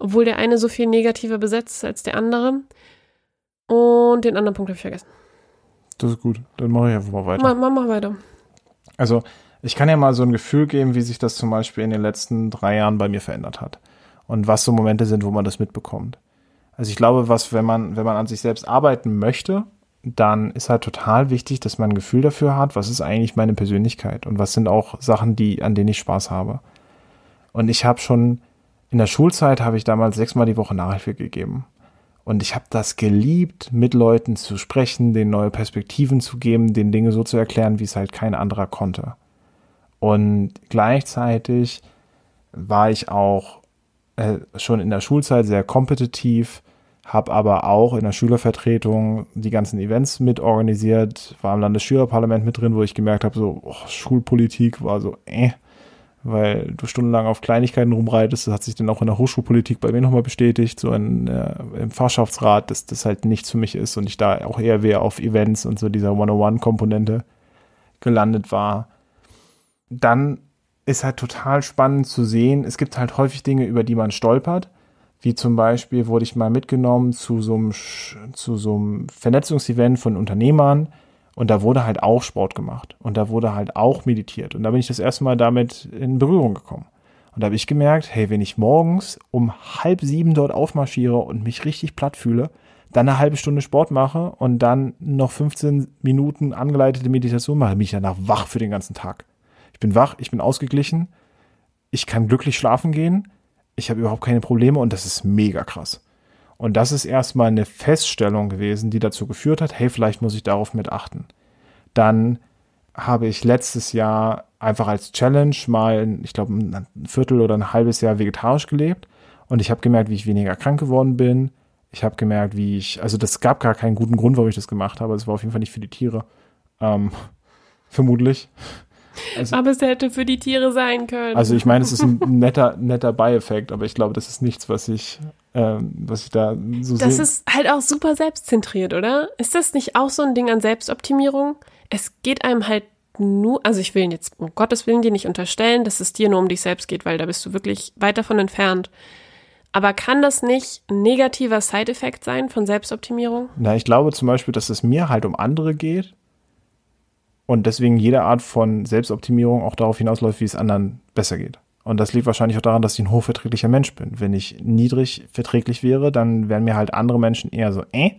obwohl der eine so viel negativer besetzt ist als der andere. Und den anderen Punkt habe ich vergessen. Das ist gut. Dann mache ich einfach mal weiter. Mach, mach mal weiter. Also, ich kann ja mal so ein Gefühl geben, wie sich das zum Beispiel in den letzten drei Jahren bei mir verändert hat. Und was so Momente sind, wo man das mitbekommt. Also ich glaube, was, wenn man, wenn man an sich selbst arbeiten möchte, dann ist halt total wichtig, dass man ein Gefühl dafür hat, was ist eigentlich meine Persönlichkeit und was sind auch Sachen, die, an denen ich Spaß habe. Und ich habe schon in der Schulzeit habe ich damals sechsmal die Woche Nachhilfe gegeben. Und ich habe das geliebt, mit Leuten zu sprechen, denen neue Perspektiven zu geben, den Dinge so zu erklären, wie es halt kein anderer konnte. Und gleichzeitig war ich auch äh, schon in der Schulzeit sehr kompetitiv, habe aber auch in der Schülervertretung die ganzen Events mitorganisiert, war im Landesschülerparlament mit drin, wo ich gemerkt habe, so oh, Schulpolitik war so, äh, weil du stundenlang auf Kleinigkeiten rumreitest. Das hat sich dann auch in der Hochschulpolitik bei mir nochmal bestätigt, so in, äh, im Fachschaftsrat, dass das halt nichts für mich ist und ich da auch eher wieder auf Events und so dieser One-on-One-Komponente gelandet war. Dann ist halt total spannend zu sehen, es gibt halt häufig Dinge, über die man stolpert. Wie zum Beispiel wurde ich mal mitgenommen zu so einem, zu so einem Vernetzungsevent von Unternehmern, und da wurde halt auch Sport gemacht. Und da wurde halt auch meditiert. Und da bin ich das erste Mal damit in Berührung gekommen. Und da habe ich gemerkt, hey, wenn ich morgens um halb sieben dort aufmarschiere und mich richtig platt fühle, dann eine halbe Stunde Sport mache und dann noch 15 Minuten angeleitete Meditation mache, bin ich danach wach für den ganzen Tag. Ich bin wach, ich bin ausgeglichen, ich kann glücklich schlafen gehen, ich habe überhaupt keine Probleme und das ist mega krass. Und das ist erstmal eine Feststellung gewesen, die dazu geführt hat, hey, vielleicht muss ich darauf mit achten. Dann habe ich letztes Jahr einfach als Challenge mal, ich glaube, ein Viertel oder ein halbes Jahr vegetarisch gelebt und ich habe gemerkt, wie ich weniger krank geworden bin. Ich habe gemerkt, wie ich, also das gab gar keinen guten Grund, warum ich das gemacht habe. Es war auf jeden Fall nicht für die Tiere. Ähm, vermutlich. Also, aber es hätte für die Tiere sein können. Also ich meine, es ist ein netter, netter Beieffekt, aber ich glaube, das ist nichts, was ich, ähm, was ich da so sehe. Das ist halt auch super selbstzentriert, oder? Ist das nicht auch so ein Ding an Selbstoptimierung? Es geht einem halt nur, also ich will jetzt um Gottes Willen dir nicht unterstellen, dass es dir nur um dich selbst geht, weil da bist du wirklich weit davon entfernt. Aber kann das nicht ein negativer Side-Effekt sein von Selbstoptimierung? Na, ich glaube zum Beispiel, dass es mir halt um andere geht und deswegen jede Art von Selbstoptimierung auch darauf hinausläuft, wie es anderen besser geht. Und das liegt wahrscheinlich auch daran, dass ich ein hochverträglicher Mensch bin. Wenn ich niedrig verträglich wäre, dann wären mir halt andere Menschen eher so, äh,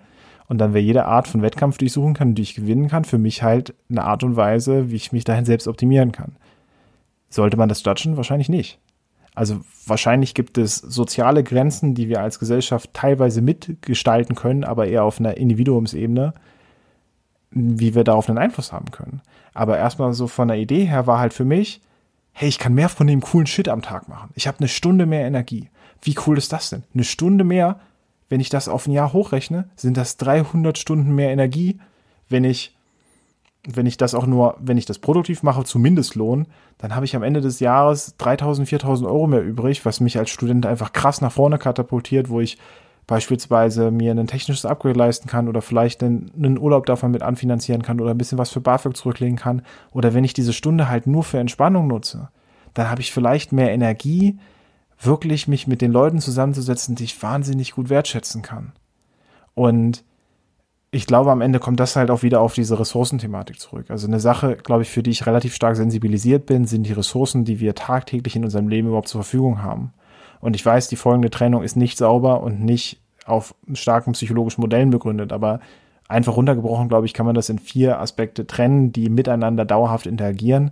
und dann wäre jede Art von Wettkampf, die ich suchen kann, die ich gewinnen kann, für mich halt eine Art und Weise, wie ich mich dahin selbst optimieren kann. Sollte man das judgen? Wahrscheinlich nicht. Also wahrscheinlich gibt es soziale Grenzen, die wir als Gesellschaft teilweise mitgestalten können, aber eher auf einer Individuumsebene, wie wir darauf einen Einfluss haben können. Aber erstmal so von der Idee her war halt für mich, hey, ich kann mehr von dem coolen Shit am Tag machen. Ich habe eine Stunde mehr Energie. Wie cool ist das denn? Eine Stunde mehr wenn ich das auf ein Jahr hochrechne, sind das 300 Stunden mehr Energie, wenn ich, wenn ich das auch nur, wenn ich das produktiv mache, zu Mindestlohn, dann habe ich am Ende des Jahres 3000, 4000 Euro mehr übrig, was mich als Student einfach krass nach vorne katapultiert, wo ich beispielsweise mir ein technisches Upgrade leisten kann oder vielleicht einen, einen, Urlaub davon mit anfinanzieren kann oder ein bisschen was für BAföG zurücklegen kann. Oder wenn ich diese Stunde halt nur für Entspannung nutze, dann habe ich vielleicht mehr Energie, wirklich mich mit den Leuten zusammenzusetzen, die ich wahnsinnig gut wertschätzen kann. Und ich glaube, am Ende kommt das halt auch wieder auf diese Ressourcenthematik zurück. Also eine Sache, glaube ich, für die ich relativ stark sensibilisiert bin, sind die Ressourcen, die wir tagtäglich in unserem Leben überhaupt zur Verfügung haben. Und ich weiß, die folgende Trennung ist nicht sauber und nicht auf starken psychologischen Modellen begründet, aber einfach runtergebrochen, glaube ich, kann man das in vier Aspekte trennen, die miteinander dauerhaft interagieren.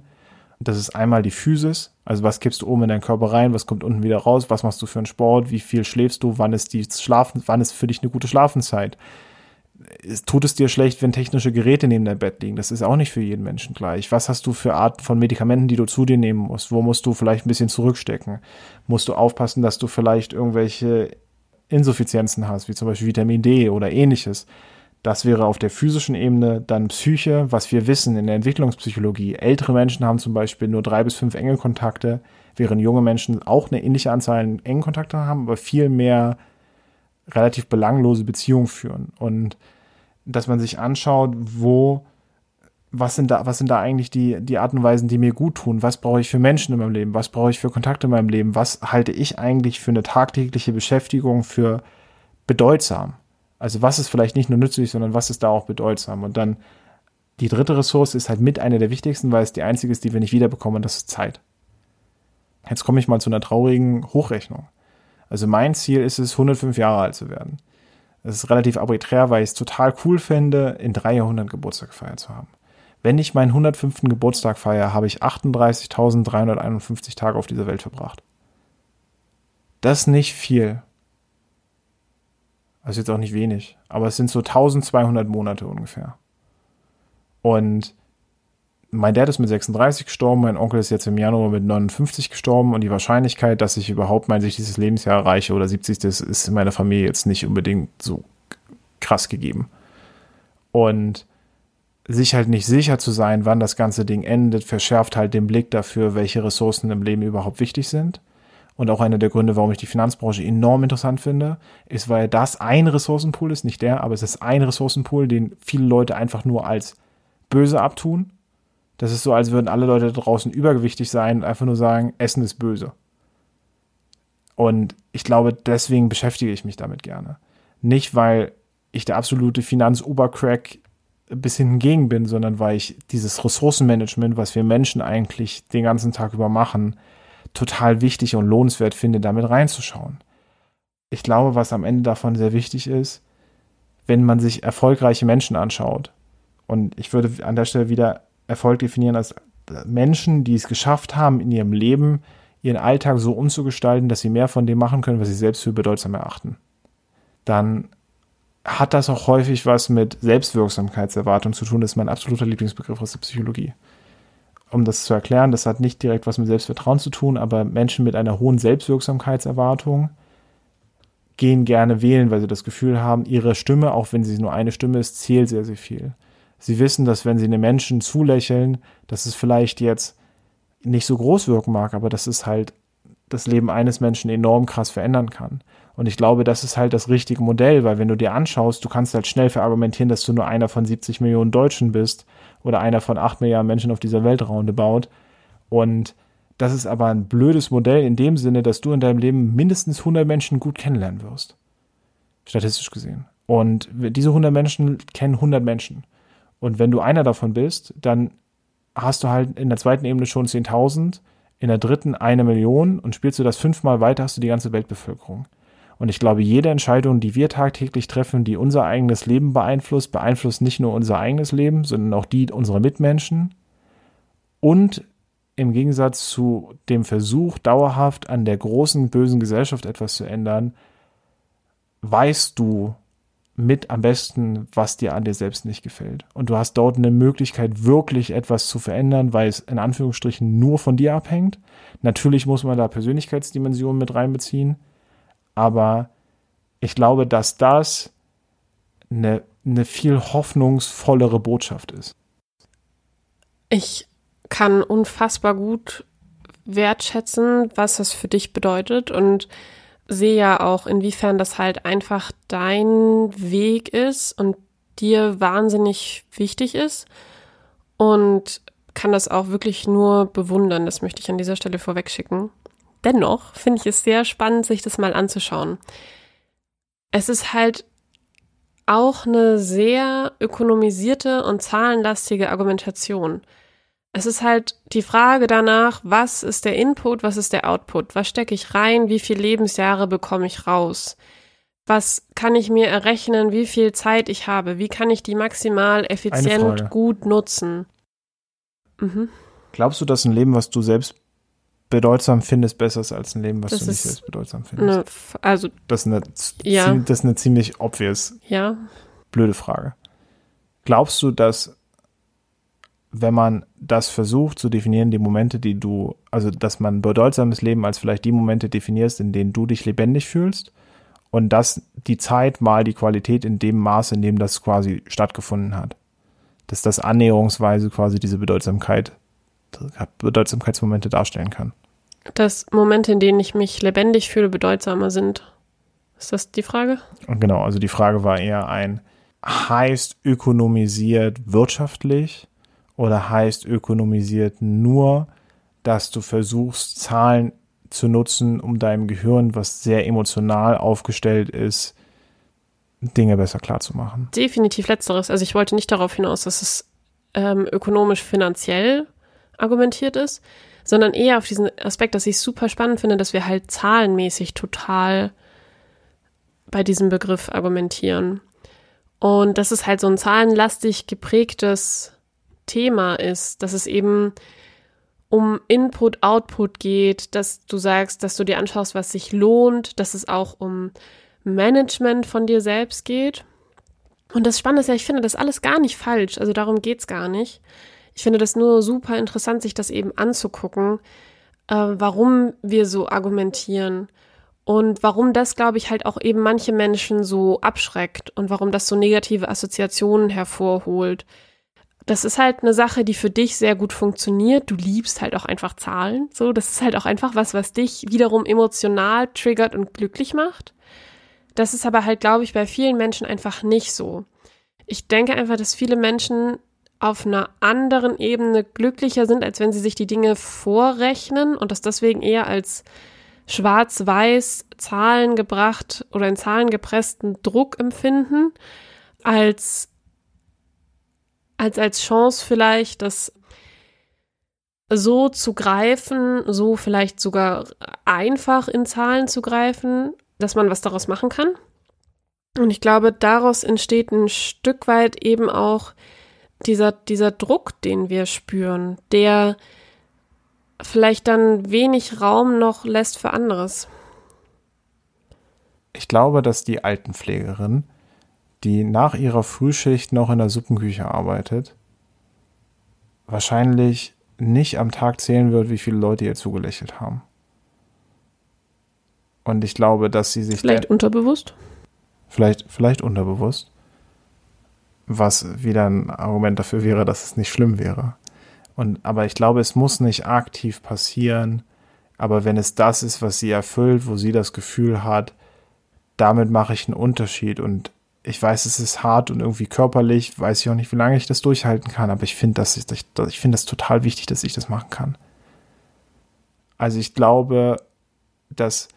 Das ist einmal die Physis, also was kippst du oben in deinen Körper rein, was kommt unten wieder raus, was machst du für einen Sport, wie viel schläfst du, wann ist die Schlafen, wann ist für dich eine gute Schlafenszeit? Tut es dir schlecht, wenn technische Geräte neben deinem Bett liegen? Das ist auch nicht für jeden Menschen gleich. Was hast du für Arten von Medikamenten, die du zu dir nehmen musst? Wo musst du vielleicht ein bisschen zurückstecken? Musst du aufpassen, dass du vielleicht irgendwelche Insuffizienzen hast, wie zum Beispiel Vitamin D oder ähnliches? Das wäre auf der physischen Ebene dann Psyche, was wir wissen in der Entwicklungspsychologie. Ältere Menschen haben zum Beispiel nur drei bis fünf enge Kontakte, während junge Menschen auch eine ähnliche Anzahl an engen Kontakten haben, aber viel mehr relativ belanglose Beziehungen führen. Und dass man sich anschaut, wo, was sind da, was sind da eigentlich die, die Arten und Weisen, die mir gut tun? Was brauche ich für Menschen in meinem Leben? Was brauche ich für Kontakte in meinem Leben? Was halte ich eigentlich für eine tagtägliche Beschäftigung für bedeutsam? Also was ist vielleicht nicht nur nützlich, sondern was ist da auch bedeutsam? Und dann die dritte Ressource ist halt mit einer der wichtigsten, weil es die einzige ist, die wir nicht wiederbekommen, das ist Zeit. Jetzt komme ich mal zu einer traurigen Hochrechnung. Also mein Ziel ist es, 105 Jahre alt zu werden. Das ist relativ arbiträr, weil ich es total cool fände, in drei Jahrhunderten Geburtstag gefeiert zu haben. Wenn ich meinen 105. Geburtstag feiere, habe ich 38.351 Tage auf dieser Welt verbracht. Das ist nicht viel. Ist jetzt auch nicht wenig, aber es sind so 1200 Monate ungefähr. Und mein Dad ist mit 36 gestorben, mein Onkel ist jetzt im Januar mit 59 gestorben und die Wahrscheinlichkeit, dass ich überhaupt mein 60. Lebensjahr erreiche oder 70. ist in meiner Familie jetzt nicht unbedingt so krass gegeben. Und sich halt nicht sicher zu sein, wann das ganze Ding endet, verschärft halt den Blick dafür, welche Ressourcen im Leben überhaupt wichtig sind. Und auch einer der Gründe, warum ich die Finanzbranche enorm interessant finde, ist, weil das ein Ressourcenpool ist, nicht der, aber es ist ein Ressourcenpool, den viele Leute einfach nur als böse abtun. Das ist so, als würden alle Leute draußen übergewichtig sein und einfach nur sagen, Essen ist böse. Und ich glaube, deswegen beschäftige ich mich damit gerne. Nicht, weil ich der absolute Finanzobercrack bis hinten gegen bin, sondern weil ich dieses Ressourcenmanagement, was wir Menschen eigentlich den ganzen Tag über machen, total wichtig und lohnenswert finde, damit reinzuschauen. Ich glaube, was am Ende davon sehr wichtig ist, wenn man sich erfolgreiche Menschen anschaut, und ich würde an der Stelle wieder Erfolg definieren als Menschen, die es geschafft haben, in ihrem Leben ihren Alltag so umzugestalten, dass sie mehr von dem machen können, was sie selbst für bedeutsam erachten, dann hat das auch häufig was mit Selbstwirksamkeitserwartung zu tun. Das ist mein absoluter Lieblingsbegriff aus der Psychologie. Um das zu erklären, das hat nicht direkt was mit Selbstvertrauen zu tun, aber Menschen mit einer hohen Selbstwirksamkeitserwartung gehen gerne wählen, weil sie das Gefühl haben, ihre Stimme, auch wenn sie nur eine Stimme ist, zählt sehr, sehr viel. Sie wissen, dass wenn sie einem Menschen zulächeln, dass es vielleicht jetzt nicht so groß wirken mag, aber dass es halt das Leben eines Menschen enorm krass verändern kann. Und ich glaube, das ist halt das richtige Modell, weil wenn du dir anschaust, du kannst halt schnell verargumentieren, dass du nur einer von 70 Millionen Deutschen bist oder einer von 8 Milliarden Menschen auf dieser Welt roundabout. Und das ist aber ein blödes Modell in dem Sinne, dass du in deinem Leben mindestens 100 Menschen gut kennenlernen wirst. Statistisch gesehen. Und diese 100 Menschen kennen 100 Menschen. Und wenn du einer davon bist, dann hast du halt in der zweiten Ebene schon 10.000, in der dritten eine Million und spielst du das fünfmal weiter, hast du die ganze Weltbevölkerung. Und ich glaube, jede Entscheidung, die wir tagtäglich treffen, die unser eigenes Leben beeinflusst, beeinflusst nicht nur unser eigenes Leben, sondern auch die unserer Mitmenschen. Und im Gegensatz zu dem Versuch, dauerhaft an der großen, bösen Gesellschaft etwas zu ändern, weißt du, mit am besten, was dir an dir selbst nicht gefällt. Und du hast dort eine Möglichkeit, wirklich etwas zu verändern, weil es in Anführungsstrichen nur von dir abhängt. Natürlich muss man da Persönlichkeitsdimensionen mit reinbeziehen, aber ich glaube, dass das eine, eine viel hoffnungsvollere Botschaft ist. Ich kann unfassbar gut wertschätzen, was das für dich bedeutet und sehe ja auch, inwiefern das halt einfach dein Weg ist und dir wahnsinnig wichtig ist und kann das auch wirklich nur bewundern. Das möchte ich an dieser Stelle vorwegschicken. Dennoch finde ich es sehr spannend, sich das mal anzuschauen. Es ist halt auch eine sehr ökonomisierte und zahlenlastige Argumentation. Es ist halt die Frage danach, was ist der Input, was ist der Output, was stecke ich rein, wie viele Lebensjahre bekomme ich raus, was kann ich mir errechnen, wie viel Zeit ich habe, wie kann ich die maximal effizient gut nutzen. Mhm. Glaubst du, dass ein Leben, was du selbst bedeutsam findest, besser ist als ein Leben, was das du nicht selbst bedeutsam findest? Eine, also, das, ist eine, ja. das ist eine ziemlich obvious, ja. blöde Frage. Glaubst du, dass wenn man das versucht zu definieren, die Momente, die du, also dass man bedeutsames Leben als vielleicht die Momente definierst, in denen du dich lebendig fühlst und dass die Zeit mal die Qualität in dem Maß, in dem das quasi stattgefunden hat. Dass das annäherungsweise quasi diese Bedeutsamkeit, Bedeutsamkeitsmomente darstellen kann. Dass Momente, in denen ich mich lebendig fühle, bedeutsamer sind. Ist das die Frage? Genau, also die Frage war eher ein, heißt ökonomisiert wirtschaftlich oder heißt ökonomisiert nur, dass du versuchst, Zahlen zu nutzen, um deinem Gehirn, was sehr emotional aufgestellt ist, Dinge besser klarzumachen? Definitiv letzteres. Also ich wollte nicht darauf hinaus, dass es ähm, ökonomisch finanziell argumentiert ist, sondern eher auf diesen Aspekt, dass ich es super spannend finde, dass wir halt zahlenmäßig total bei diesem Begriff argumentieren. Und das ist halt so ein zahlenlastig geprägtes Thema ist, dass es eben um Input, Output geht, dass du sagst, dass du dir anschaust, was sich lohnt, dass es auch um Management von dir selbst geht. Und das Spannende ist ja, ich finde das alles gar nicht falsch. Also darum geht's gar nicht. Ich finde das nur super interessant, sich das eben anzugucken, äh, warum wir so argumentieren und warum das, glaube ich, halt auch eben manche Menschen so abschreckt und warum das so negative Assoziationen hervorholt das ist halt eine Sache, die für dich sehr gut funktioniert. Du liebst halt auch einfach Zahlen. So, das ist halt auch einfach was, was dich wiederum emotional triggert und glücklich macht. Das ist aber halt, glaube ich, bei vielen Menschen einfach nicht so. Ich denke einfach, dass viele Menschen auf einer anderen Ebene glücklicher sind, als wenn sie sich die Dinge vorrechnen und das deswegen eher als schwarz-weiß Zahlen gebracht oder in Zahlen gepressten Druck empfinden, als als als Chance vielleicht, das so zu greifen, so vielleicht sogar einfach in Zahlen zu greifen, dass man was daraus machen kann. Und ich glaube, daraus entsteht ein Stück weit eben auch dieser, dieser Druck, den wir spüren, der vielleicht dann wenig Raum noch lässt für anderes. Ich glaube, dass die Altenpflegerin, die nach ihrer Frühschicht noch in der Suppenküche arbeitet, wahrscheinlich nicht am Tag zählen wird, wie viele Leute ihr zugelächelt haben. Und ich glaube, dass sie sich. Vielleicht unterbewusst? Vielleicht, vielleicht unterbewusst. Was wieder ein Argument dafür wäre, dass es nicht schlimm wäre. Und, aber ich glaube, es muss nicht aktiv passieren. Aber wenn es das ist, was sie erfüllt, wo sie das Gefühl hat, damit mache ich einen Unterschied. Und ich weiß, es ist hart und irgendwie körperlich, weiß ich auch nicht, wie lange ich das durchhalten kann, aber ich finde das, ich, ich finde das total wichtig, dass ich das machen kann. Also ich glaube, dass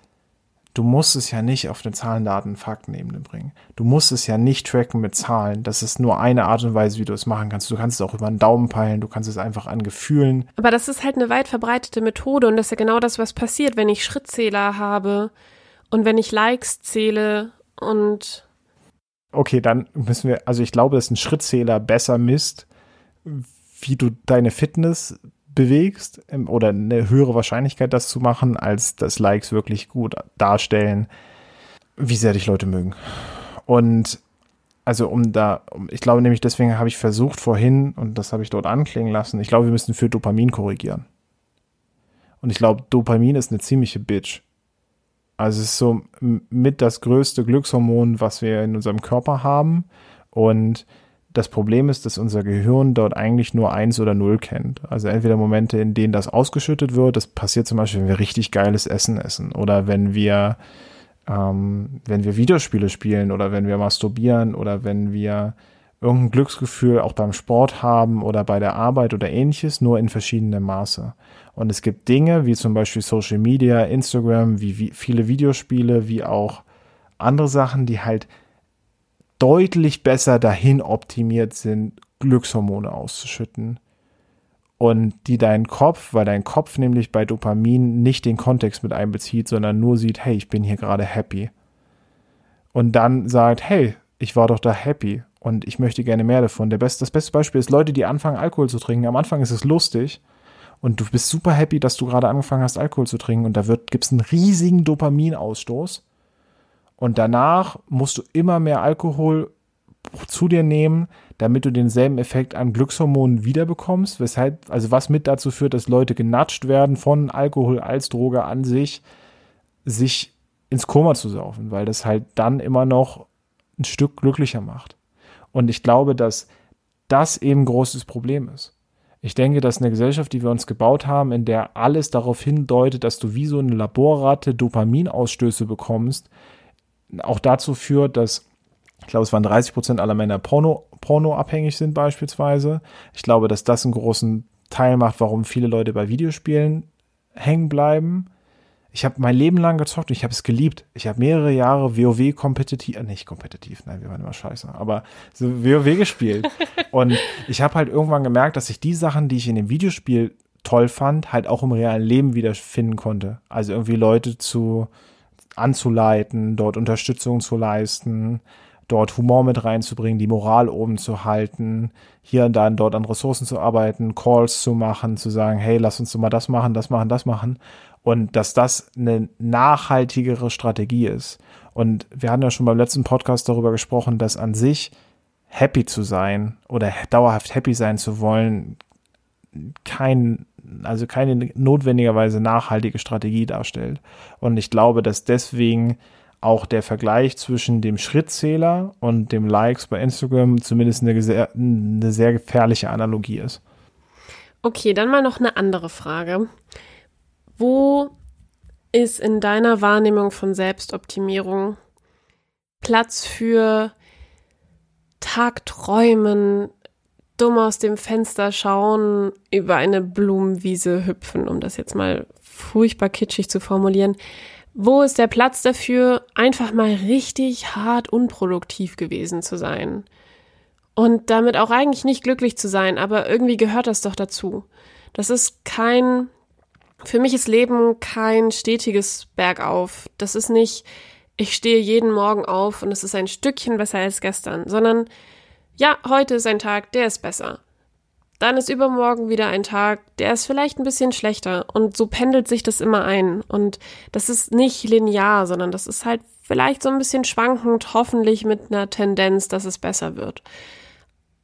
du musst es ja nicht auf eine Zahlen, Daten, Faktenebene bringen. Du musst es ja nicht tracken mit Zahlen. Das ist nur eine Art und Weise, wie du es machen kannst. Du kannst es auch über einen Daumen peilen, du kannst es einfach an Gefühlen. Aber das ist halt eine weit verbreitete Methode und das ist ja genau das, was passiert, wenn ich Schrittzähler habe und wenn ich Likes zähle und Okay, dann müssen wir, also ich glaube, dass ein Schrittzähler besser misst, wie du deine Fitness bewegst ähm, oder eine höhere Wahrscheinlichkeit, das zu machen, als dass Likes wirklich gut darstellen, wie sehr dich Leute mögen. Und also um da, ich glaube nämlich, deswegen habe ich versucht vorhin, und das habe ich dort anklingen lassen, ich glaube, wir müssen für Dopamin korrigieren. Und ich glaube, Dopamin ist eine ziemliche Bitch. Also es ist so mit das größte Glückshormon, was wir in unserem Körper haben. Und das Problem ist, dass unser Gehirn dort eigentlich nur eins oder null kennt. Also entweder Momente, in denen das ausgeschüttet wird, das passiert zum Beispiel, wenn wir richtig geiles Essen essen oder wenn wir, ähm, wenn wir Videospiele spielen oder wenn wir masturbieren oder wenn wir irgendein Glücksgefühl auch beim Sport haben oder bei der Arbeit oder ähnliches, nur in verschiedenem Maße. Und es gibt Dinge wie zum Beispiel Social Media, Instagram, wie, wie viele Videospiele, wie auch andere Sachen, die halt deutlich besser dahin optimiert sind, Glückshormone auszuschütten. Und die deinen Kopf, weil dein Kopf nämlich bei Dopamin nicht den Kontext mit einbezieht, sondern nur sieht, hey, ich bin hier gerade happy. Und dann sagt, hey, ich war doch da happy und ich möchte gerne mehr davon. Best, das beste Beispiel ist Leute, die anfangen, Alkohol zu trinken. Am Anfang ist es lustig und du bist super happy, dass du gerade angefangen hast, Alkohol zu trinken und da gibt es einen riesigen Dopaminausstoß und danach musst du immer mehr Alkohol zu dir nehmen, damit du denselben Effekt an Glückshormonen wiederbekommst, weshalb, also was mit dazu führt, dass Leute genatscht werden von Alkohol als Droge an sich, sich ins Koma zu saufen, weil das halt dann immer noch ein Stück glücklicher macht. Und ich glaube, dass das eben ein großes Problem ist. Ich denke, dass eine Gesellschaft, die wir uns gebaut haben, in der alles darauf hindeutet, dass du wie so eine Laborratte Dopaminausstöße bekommst, auch dazu führt, dass ich glaube, es waren 30 Prozent aller Männer Porno, pornoabhängig sind beispielsweise. Ich glaube, dass das einen großen Teil macht, warum viele Leute bei Videospielen hängen bleiben. Ich habe mein Leben lang gezockt und ich habe es geliebt. Ich habe mehrere Jahre WoW kompetitiv, äh, nicht kompetitiv, nein, wir waren immer scheiße, aber so WoW gespielt. und ich habe halt irgendwann gemerkt, dass ich die Sachen, die ich in dem Videospiel toll fand, halt auch im realen Leben wiederfinden konnte. Also irgendwie Leute zu, anzuleiten, dort Unterstützung zu leisten, dort Humor mit reinzubringen, die Moral oben zu halten, hier und dann dort an Ressourcen zu arbeiten, Calls zu machen, zu sagen, hey, lass uns doch mal das machen, das machen, das machen. Und dass das eine nachhaltigere Strategie ist. Und wir hatten ja schon beim letzten Podcast darüber gesprochen, dass an sich happy zu sein oder dauerhaft happy sein zu wollen, kein also keine notwendigerweise nachhaltige Strategie darstellt. Und ich glaube, dass deswegen auch der Vergleich zwischen dem Schrittzähler und dem Likes bei Instagram zumindest eine sehr, eine sehr gefährliche Analogie ist. Okay, dann mal noch eine andere Frage. Wo ist in deiner Wahrnehmung von Selbstoptimierung Platz für Tagträumen, dumm aus dem Fenster schauen, über eine Blumenwiese hüpfen, um das jetzt mal furchtbar kitschig zu formulieren. Wo ist der Platz dafür, einfach mal richtig hart unproduktiv gewesen zu sein? Und damit auch eigentlich nicht glücklich zu sein, aber irgendwie gehört das doch dazu. Das ist kein, für mich ist Leben kein stetiges Bergauf. Das ist nicht, ich stehe jeden Morgen auf und es ist ein Stückchen besser als gestern, sondern ja, heute ist ein Tag, der ist besser. Dann ist übermorgen wieder ein Tag, der ist vielleicht ein bisschen schlechter und so pendelt sich das immer ein und das ist nicht linear, sondern das ist halt vielleicht so ein bisschen schwankend, hoffentlich mit einer Tendenz, dass es besser wird.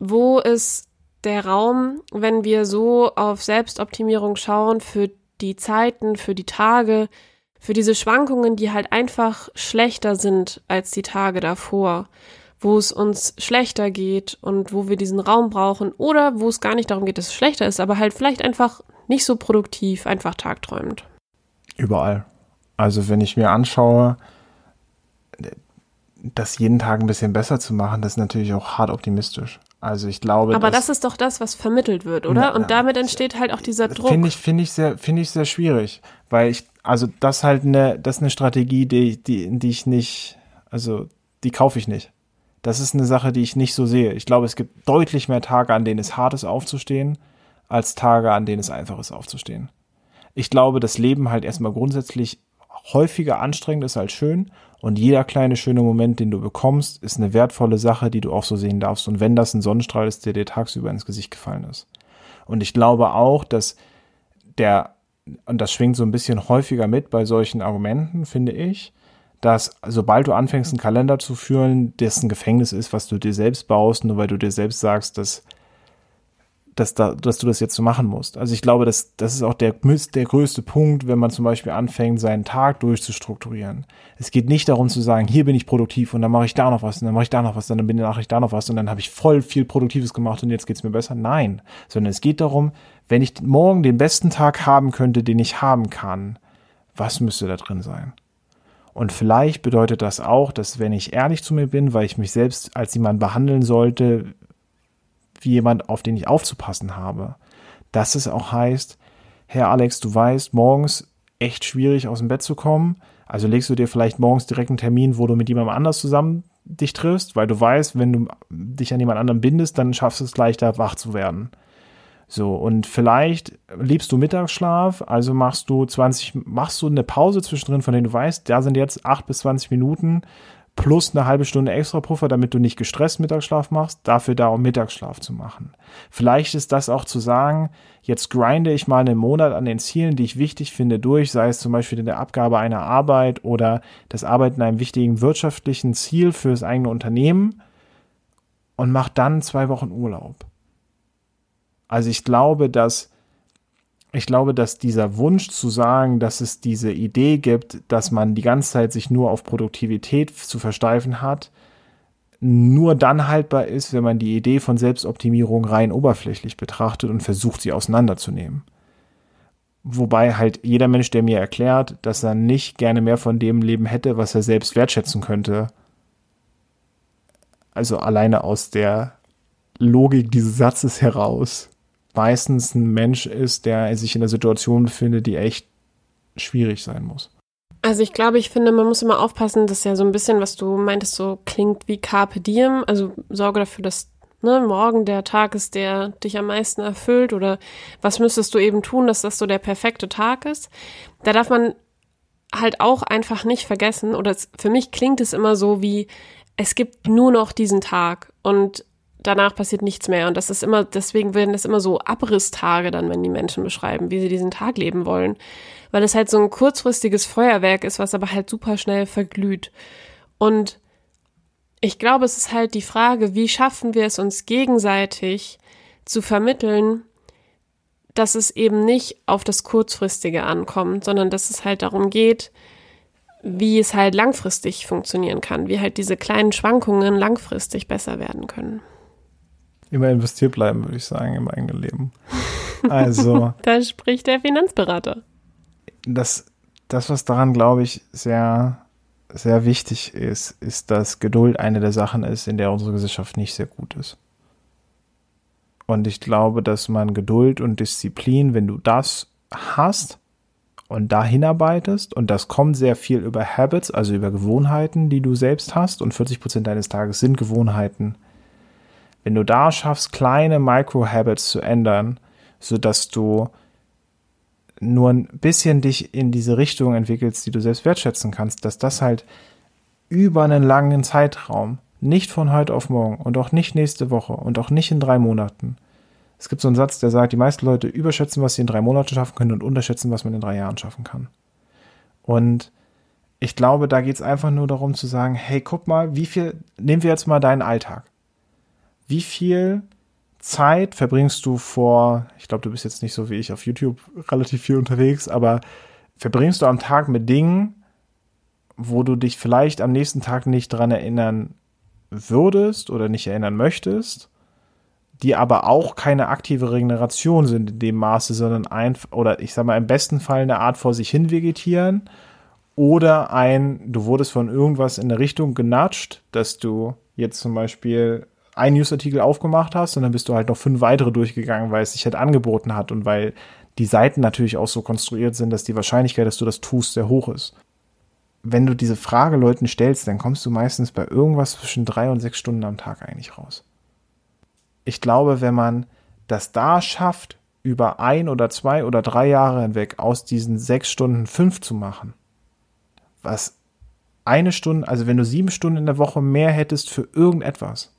Wo ist der Raum, wenn wir so auf Selbstoptimierung schauen für die Zeiten, für die Tage, für diese Schwankungen, die halt einfach schlechter sind als die Tage davor, wo es uns schlechter geht und wo wir diesen Raum brauchen oder wo es gar nicht darum geht, dass es schlechter ist, aber halt vielleicht einfach nicht so produktiv, einfach tagträumend. Überall. Also wenn ich mir anschaue, das jeden Tag ein bisschen besser zu machen, das ist natürlich auch hart optimistisch. Also ich glaube. Aber das ist doch das, was vermittelt wird, oder? Na, Und damit entsteht halt auch dieser Druck. Finde ich, finde ich sehr, finde ich sehr schwierig, weil ich, also das halt eine, das ist eine Strategie, die, die, die ich nicht, also die kaufe ich nicht. Das ist eine Sache, die ich nicht so sehe. Ich glaube, es gibt deutlich mehr Tage, an denen es hart ist aufzustehen, als Tage, an denen es einfach ist aufzustehen. Ich glaube, das Leben halt erstmal grundsätzlich häufiger anstrengend ist als schön und jeder kleine schöne Moment, den du bekommst, ist eine wertvolle Sache, die du auch so sehen darfst. Und wenn das ein Sonnenstrahl ist, der dir tagsüber ins Gesicht gefallen ist. Und ich glaube auch, dass der, und das schwingt so ein bisschen häufiger mit bei solchen Argumenten, finde ich, dass sobald du anfängst, einen Kalender zu führen, das ein Gefängnis ist, was du dir selbst baust, nur weil du dir selbst sagst, dass dass, da, dass du das jetzt so machen musst. Also ich glaube, das, das ist auch der, der größte Punkt, wenn man zum Beispiel anfängt, seinen Tag durchzustrukturieren. Es geht nicht darum zu sagen, hier bin ich produktiv und dann mache ich da noch was und dann mache ich da noch was, dann bin ich da noch was und dann habe ich voll viel Produktives gemacht und jetzt geht's mir besser. Nein, sondern es geht darum, wenn ich morgen den besten Tag haben könnte, den ich haben kann, was müsste da drin sein? Und vielleicht bedeutet das auch, dass wenn ich ehrlich zu mir bin, weil ich mich selbst als jemand behandeln sollte, wie jemand, auf den ich aufzupassen habe. Dass es auch heißt, Herr Alex, du weißt, morgens echt schwierig aus dem Bett zu kommen. Also legst du dir vielleicht morgens direkt einen Termin, wo du mit jemandem anders zusammen dich triffst, weil du weißt, wenn du dich an jemand anderem bindest, dann schaffst du es leichter, wach zu werden. So, und vielleicht liebst du Mittagsschlaf, also machst du 20, machst du eine Pause zwischendrin, von der du weißt, da sind jetzt 8 bis 20 Minuten, plus eine halbe Stunde extra Puffer, damit du nicht gestresst Mittagsschlaf machst, dafür da, um Mittagsschlaf zu machen. Vielleicht ist das auch zu sagen, jetzt grinde ich mal einen Monat an den Zielen, die ich wichtig finde, durch, sei es zum Beispiel in der Abgabe einer Arbeit oder das Arbeiten einem wichtigen wirtschaftlichen Ziel für das eigene Unternehmen und mach dann zwei Wochen Urlaub. Also ich glaube, dass ich glaube, dass dieser Wunsch zu sagen, dass es diese Idee gibt, dass man die ganze Zeit sich nur auf Produktivität zu versteifen hat, nur dann haltbar ist, wenn man die Idee von Selbstoptimierung rein oberflächlich betrachtet und versucht, sie auseinanderzunehmen. Wobei halt jeder Mensch, der mir erklärt, dass er nicht gerne mehr von dem Leben hätte, was er selbst wertschätzen könnte, also alleine aus der Logik dieses Satzes heraus, meistens ein Mensch ist, der sich in der Situation befindet, die echt schwierig sein muss. Also ich glaube, ich finde, man muss immer aufpassen, dass ja so ein bisschen, was du meintest, so klingt wie Carpe Diem. Also sorge dafür, dass ne, morgen der Tag ist, der dich am meisten erfüllt oder was müsstest du eben tun, dass das so der perfekte Tag ist. Da darf man halt auch einfach nicht vergessen oder es, für mich klingt es immer so wie, es gibt nur noch diesen Tag und danach passiert nichts mehr. Und das ist immer, deswegen werden das immer so Abrisstage dann, wenn die Menschen beschreiben, wie sie diesen Tag leben wollen. Weil es halt so ein kurzfristiges Feuerwerk ist, was aber halt super schnell verglüht. Und ich glaube, es ist halt die Frage, wie schaffen wir es uns gegenseitig zu vermitteln, dass es eben nicht auf das Kurzfristige ankommt, sondern dass es halt darum geht, wie es halt langfristig funktionieren kann, wie halt diese kleinen Schwankungen langfristig besser werden können immer investiert bleiben, würde ich sagen, im eigenen Leben. Also. da spricht der Finanzberater. Das, das, was daran, glaube ich, sehr, sehr wichtig ist, ist, dass Geduld eine der Sachen ist, in der unsere Gesellschaft nicht sehr gut ist. Und ich glaube, dass man Geduld und Disziplin, wenn du das hast und da hinarbeitest, und das kommt sehr viel über Habits, also über Gewohnheiten, die du selbst hast, und 40 Prozent deines Tages sind Gewohnheiten, wenn du da schaffst, kleine Micro-Habits zu ändern, sodass du nur ein bisschen dich in diese Richtung entwickelst, die du selbst wertschätzen kannst, dass das halt über einen langen Zeitraum, nicht von heute auf morgen und auch nicht nächste Woche und auch nicht in drei Monaten. Es gibt so einen Satz, der sagt, die meisten Leute überschätzen, was sie in drei Monaten schaffen können und unterschätzen, was man in drei Jahren schaffen kann. Und ich glaube, da geht es einfach nur darum zu sagen, hey, guck mal, wie viel, nehmen wir jetzt mal deinen Alltag. Wie viel Zeit verbringst du vor, ich glaube, du bist jetzt nicht so wie ich auf YouTube relativ viel unterwegs, aber verbringst du am Tag mit Dingen, wo du dich vielleicht am nächsten Tag nicht dran erinnern würdest oder nicht erinnern möchtest, die aber auch keine aktive Regeneration sind in dem Maße, sondern ein, oder ich sag mal, im besten Fall eine Art vor sich hin vegetieren oder ein, du wurdest von irgendwas in der Richtung genatscht, dass du jetzt zum Beispiel einen Newsartikel aufgemacht hast und dann bist du halt noch fünf weitere durchgegangen, weil es sich halt angeboten hat und weil die Seiten natürlich auch so konstruiert sind, dass die Wahrscheinlichkeit, dass du das tust, sehr hoch ist. Wenn du diese Frage Leuten stellst, dann kommst du meistens bei irgendwas zwischen drei und sechs Stunden am Tag eigentlich raus. Ich glaube, wenn man das da schafft, über ein oder zwei oder drei Jahre hinweg aus diesen sechs Stunden fünf zu machen, was eine Stunde, also wenn du sieben Stunden in der Woche mehr hättest für irgendetwas,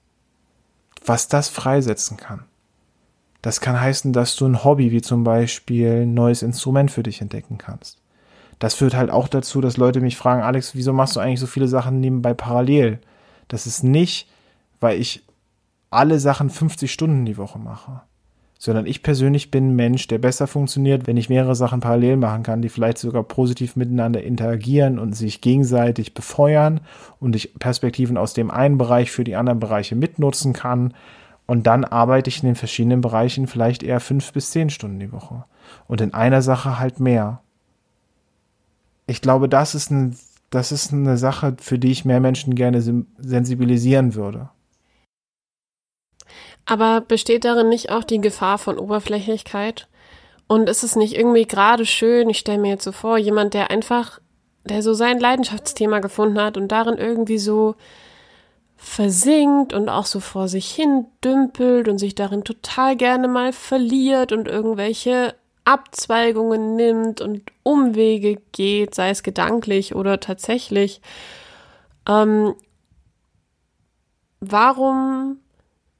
was das freisetzen kann. Das kann heißen, dass du ein Hobby wie zum Beispiel ein neues Instrument für dich entdecken kannst. Das führt halt auch dazu, dass Leute mich fragen, Alex, wieso machst du eigentlich so viele Sachen nebenbei parallel? Das ist nicht, weil ich alle Sachen 50 Stunden die Woche mache sondern ich persönlich bin ein Mensch, der besser funktioniert, wenn ich mehrere Sachen parallel machen kann, die vielleicht sogar positiv miteinander interagieren und sich gegenseitig befeuern und ich Perspektiven aus dem einen Bereich für die anderen Bereiche mitnutzen kann. Und dann arbeite ich in den verschiedenen Bereichen vielleicht eher fünf bis zehn Stunden die Woche. Und in einer Sache halt mehr. Ich glaube, das ist, ein, das ist eine Sache, für die ich mehr Menschen gerne sensibilisieren würde. Aber besteht darin nicht auch die Gefahr von Oberflächlichkeit? Und ist es nicht irgendwie gerade schön, ich stelle mir jetzt so vor, jemand, der einfach, der so sein Leidenschaftsthema gefunden hat und darin irgendwie so versinkt und auch so vor sich hin dümpelt und sich darin total gerne mal verliert und irgendwelche Abzweigungen nimmt und Umwege geht, sei es gedanklich oder tatsächlich. Ähm, warum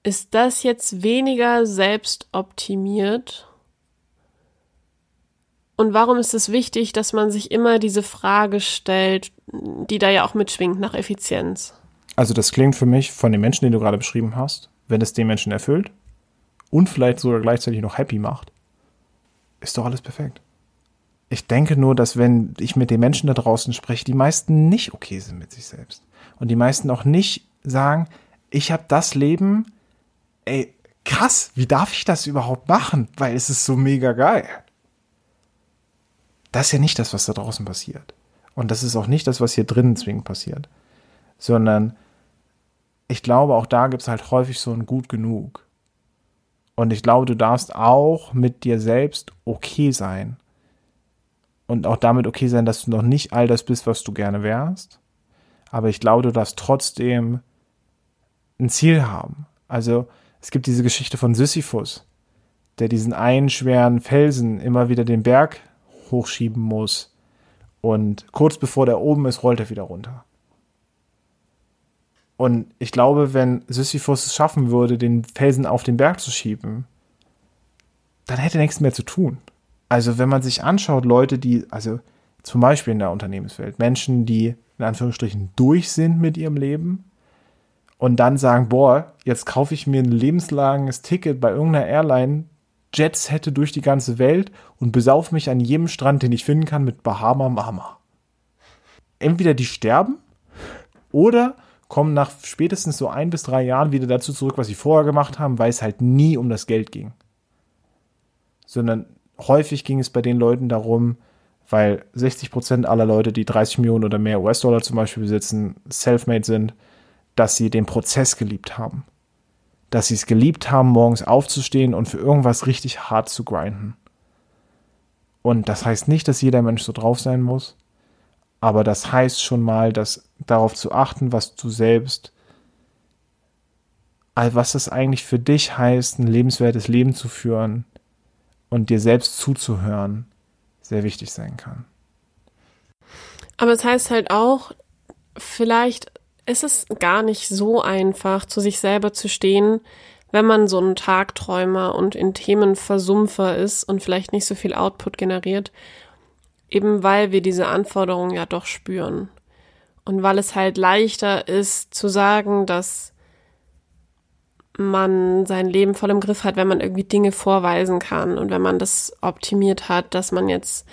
ist das jetzt weniger selbstoptimiert? Und warum ist es wichtig, dass man sich immer diese Frage stellt, die da ja auch mitschwingt nach Effizienz? Also das klingt für mich von den Menschen, die du gerade beschrieben hast, wenn es den Menschen erfüllt und vielleicht sogar gleichzeitig noch happy macht, ist doch alles perfekt. Ich denke nur, dass wenn ich mit den Menschen da draußen spreche, die meisten nicht okay sind mit sich selbst. Und die meisten auch nicht sagen, ich habe das Leben, ey, krass, wie darf ich das überhaupt machen? Weil es ist so mega geil. Das ist ja nicht das, was da draußen passiert. Und das ist auch nicht das, was hier drinnen zwingend passiert. Sondern ich glaube, auch da gibt es halt häufig so ein Gut genug. Und ich glaube, du darfst auch mit dir selbst okay sein. Und auch damit okay sein, dass du noch nicht all das bist, was du gerne wärst. Aber ich glaube, du darfst trotzdem ein Ziel haben. Also, es gibt diese Geschichte von Sisyphus, der diesen einen schweren Felsen immer wieder den Berg hochschieben muss. Und kurz bevor der oben ist, rollt er wieder runter. Und ich glaube, wenn Sisyphus es schaffen würde, den Felsen auf den Berg zu schieben, dann hätte er nichts mehr zu tun. Also wenn man sich anschaut, Leute, die, also zum Beispiel in der Unternehmenswelt, Menschen, die in Anführungsstrichen durch sind mit ihrem Leben, und dann sagen, boah, jetzt kaufe ich mir ein lebenslanges Ticket bei irgendeiner Airline, Jets hätte durch die ganze Welt und besauf mich an jedem Strand, den ich finden kann, mit Bahama Mama. Entweder die sterben oder kommen nach spätestens so ein bis drei Jahren wieder dazu zurück, was sie vorher gemacht haben, weil es halt nie um das Geld ging. Sondern häufig ging es bei den Leuten darum, weil 60 Prozent aller Leute, die 30 Millionen oder mehr US-Dollar zum Beispiel besitzen, self-made sind, dass sie den Prozess geliebt haben. Dass sie es geliebt haben, morgens aufzustehen und für irgendwas richtig hart zu grinden. Und das heißt nicht, dass jeder Mensch so drauf sein muss, aber das heißt schon mal, dass darauf zu achten, was du selbst, was es eigentlich für dich heißt, ein lebenswertes Leben zu führen und dir selbst zuzuhören, sehr wichtig sein kann. Aber es heißt halt auch, vielleicht ist es gar nicht so einfach, zu sich selber zu stehen, wenn man so ein Tagträumer und in Themen Versumpfer ist und vielleicht nicht so viel Output generiert, eben weil wir diese Anforderungen ja doch spüren. Und weil es halt leichter ist zu sagen, dass man sein Leben voll im Griff hat, wenn man irgendwie Dinge vorweisen kann und wenn man das optimiert hat, dass man jetzt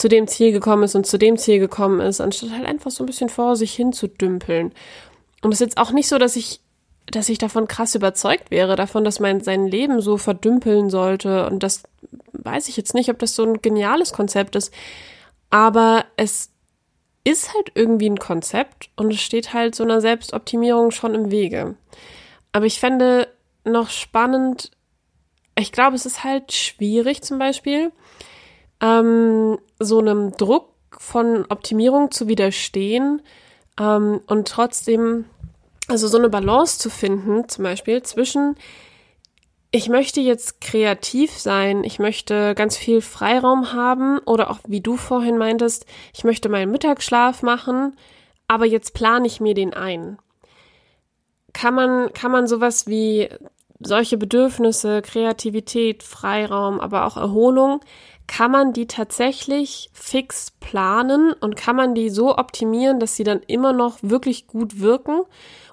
zu dem Ziel gekommen ist und zu dem Ziel gekommen ist, anstatt halt einfach so ein bisschen vor sich hin zu dümpeln. Und es ist jetzt auch nicht so, dass ich, dass ich davon krass überzeugt wäre, davon, dass man sein Leben so verdümpeln sollte. Und das weiß ich jetzt nicht, ob das so ein geniales Konzept ist. Aber es ist halt irgendwie ein Konzept und es steht halt so einer Selbstoptimierung schon im Wege. Aber ich fände noch spannend, ich glaube, es ist halt schwierig zum Beispiel, ähm, so einem Druck von Optimierung zu widerstehen ähm, und trotzdem, also so eine Balance zu finden, zum Beispiel zwischen, ich möchte jetzt kreativ sein, ich möchte ganz viel Freiraum haben oder auch wie du vorhin meintest, ich möchte meinen Mittagsschlaf machen, aber jetzt plane ich mir den ein. Kann man, kann man sowas wie solche Bedürfnisse, Kreativität, Freiraum, aber auch Erholung, kann man die tatsächlich fix planen und kann man die so optimieren, dass sie dann immer noch wirklich gut wirken?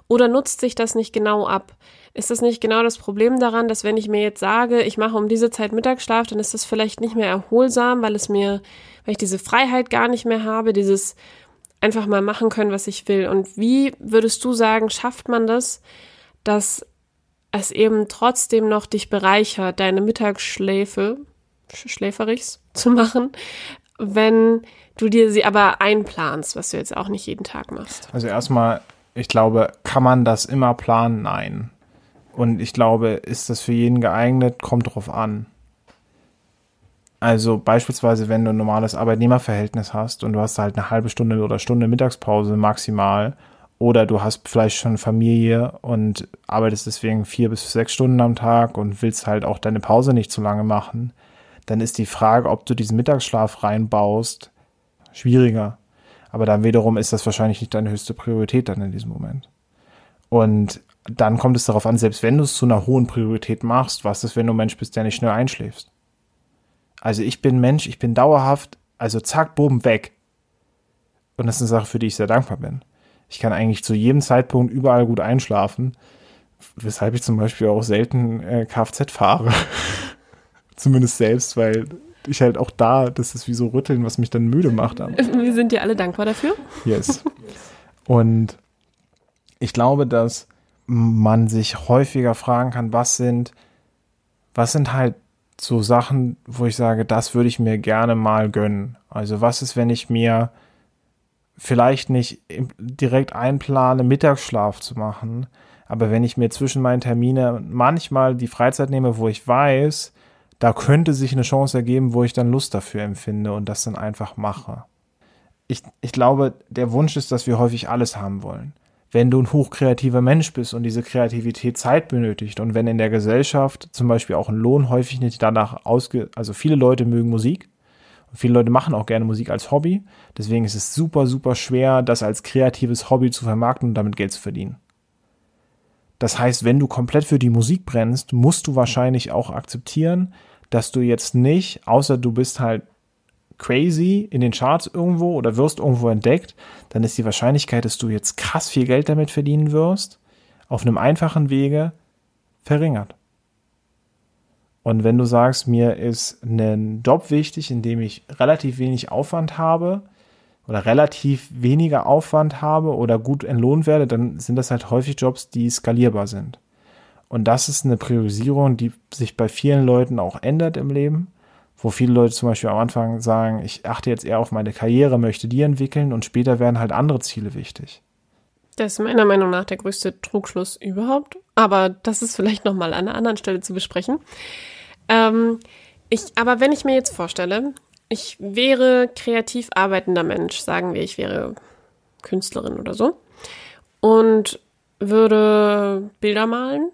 Oder nutzt sich das nicht genau ab? Ist das nicht genau das Problem daran, dass wenn ich mir jetzt sage, ich mache um diese Zeit Mittagsschlaf, dann ist das vielleicht nicht mehr erholsam, weil es mir, weil ich diese Freiheit gar nicht mehr habe, dieses einfach mal machen können, was ich will. Und wie würdest du sagen, schafft man das, dass es eben trotzdem noch dich bereichert, deine Mittagsschläfe, schläferigs zu machen, wenn du dir sie aber einplanst, was du jetzt auch nicht jeden Tag machst. Also erstmal, ich glaube, kann man das immer planen? Nein. Und ich glaube, ist das für jeden geeignet? Kommt drauf an. Also beispielsweise, wenn du ein normales Arbeitnehmerverhältnis hast und du hast halt eine halbe Stunde oder Stunde Mittagspause maximal oder du hast vielleicht schon Familie und arbeitest deswegen vier bis sechs Stunden am Tag und willst halt auch deine Pause nicht zu lange machen, dann ist die Frage, ob du diesen Mittagsschlaf reinbaust, schwieriger. Aber dann wiederum ist das wahrscheinlich nicht deine höchste Priorität dann in diesem Moment. Und dann kommt es darauf an, selbst wenn du es zu einer hohen Priorität machst, was ist, wenn du Mensch bist, der nicht schnell einschläfst? Also ich bin Mensch, ich bin dauerhaft, also zack, boom, weg. Und das ist eine Sache, für die ich sehr dankbar bin. Ich kann eigentlich zu jedem Zeitpunkt überall gut einschlafen, weshalb ich zum Beispiel auch selten äh, Kfz fahre. Zumindest selbst, weil ich halt auch da, das ist wie so Rütteln, was mich dann müde macht. Wir sind dir alle dankbar dafür. Yes. Und ich glaube, dass man sich häufiger fragen kann, was sind, was sind halt so Sachen, wo ich sage, das würde ich mir gerne mal gönnen. Also was ist, wenn ich mir vielleicht nicht direkt einplane, Mittagsschlaf zu machen, aber wenn ich mir zwischen meinen Terminen manchmal die Freizeit nehme, wo ich weiß, da könnte sich eine Chance ergeben, wo ich dann Lust dafür empfinde und das dann einfach mache. Ich, ich glaube, der Wunsch ist, dass wir häufig alles haben wollen. Wenn du ein hochkreativer Mensch bist und diese Kreativität Zeit benötigt und wenn in der Gesellschaft zum Beispiel auch ein Lohn häufig nicht danach ausge, also viele Leute mögen Musik und viele Leute machen auch gerne Musik als Hobby, deswegen ist es super, super schwer, das als kreatives Hobby zu vermarkten und damit Geld zu verdienen. Das heißt, wenn du komplett für die Musik brennst, musst du wahrscheinlich auch akzeptieren, dass du jetzt nicht, außer du bist halt crazy in den Charts irgendwo oder wirst irgendwo entdeckt, dann ist die Wahrscheinlichkeit, dass du jetzt krass viel Geld damit verdienen wirst, auf einem einfachen Wege verringert. Und wenn du sagst, mir ist ein Job wichtig, in dem ich relativ wenig Aufwand habe oder relativ weniger Aufwand habe oder gut entlohnt werde, dann sind das halt häufig Jobs, die skalierbar sind. Und das ist eine Priorisierung, die sich bei vielen Leuten auch ändert im Leben, wo viele Leute zum Beispiel am Anfang sagen, ich achte jetzt eher auf meine Karriere, möchte die entwickeln und später werden halt andere Ziele wichtig. Das ist meiner Meinung nach der größte Trugschluss überhaupt. Aber das ist vielleicht nochmal an einer anderen Stelle zu besprechen. Ähm, ich, aber wenn ich mir jetzt vorstelle, ich wäre kreativ arbeitender Mensch, sagen wir, ich wäre Künstlerin oder so, und würde Bilder malen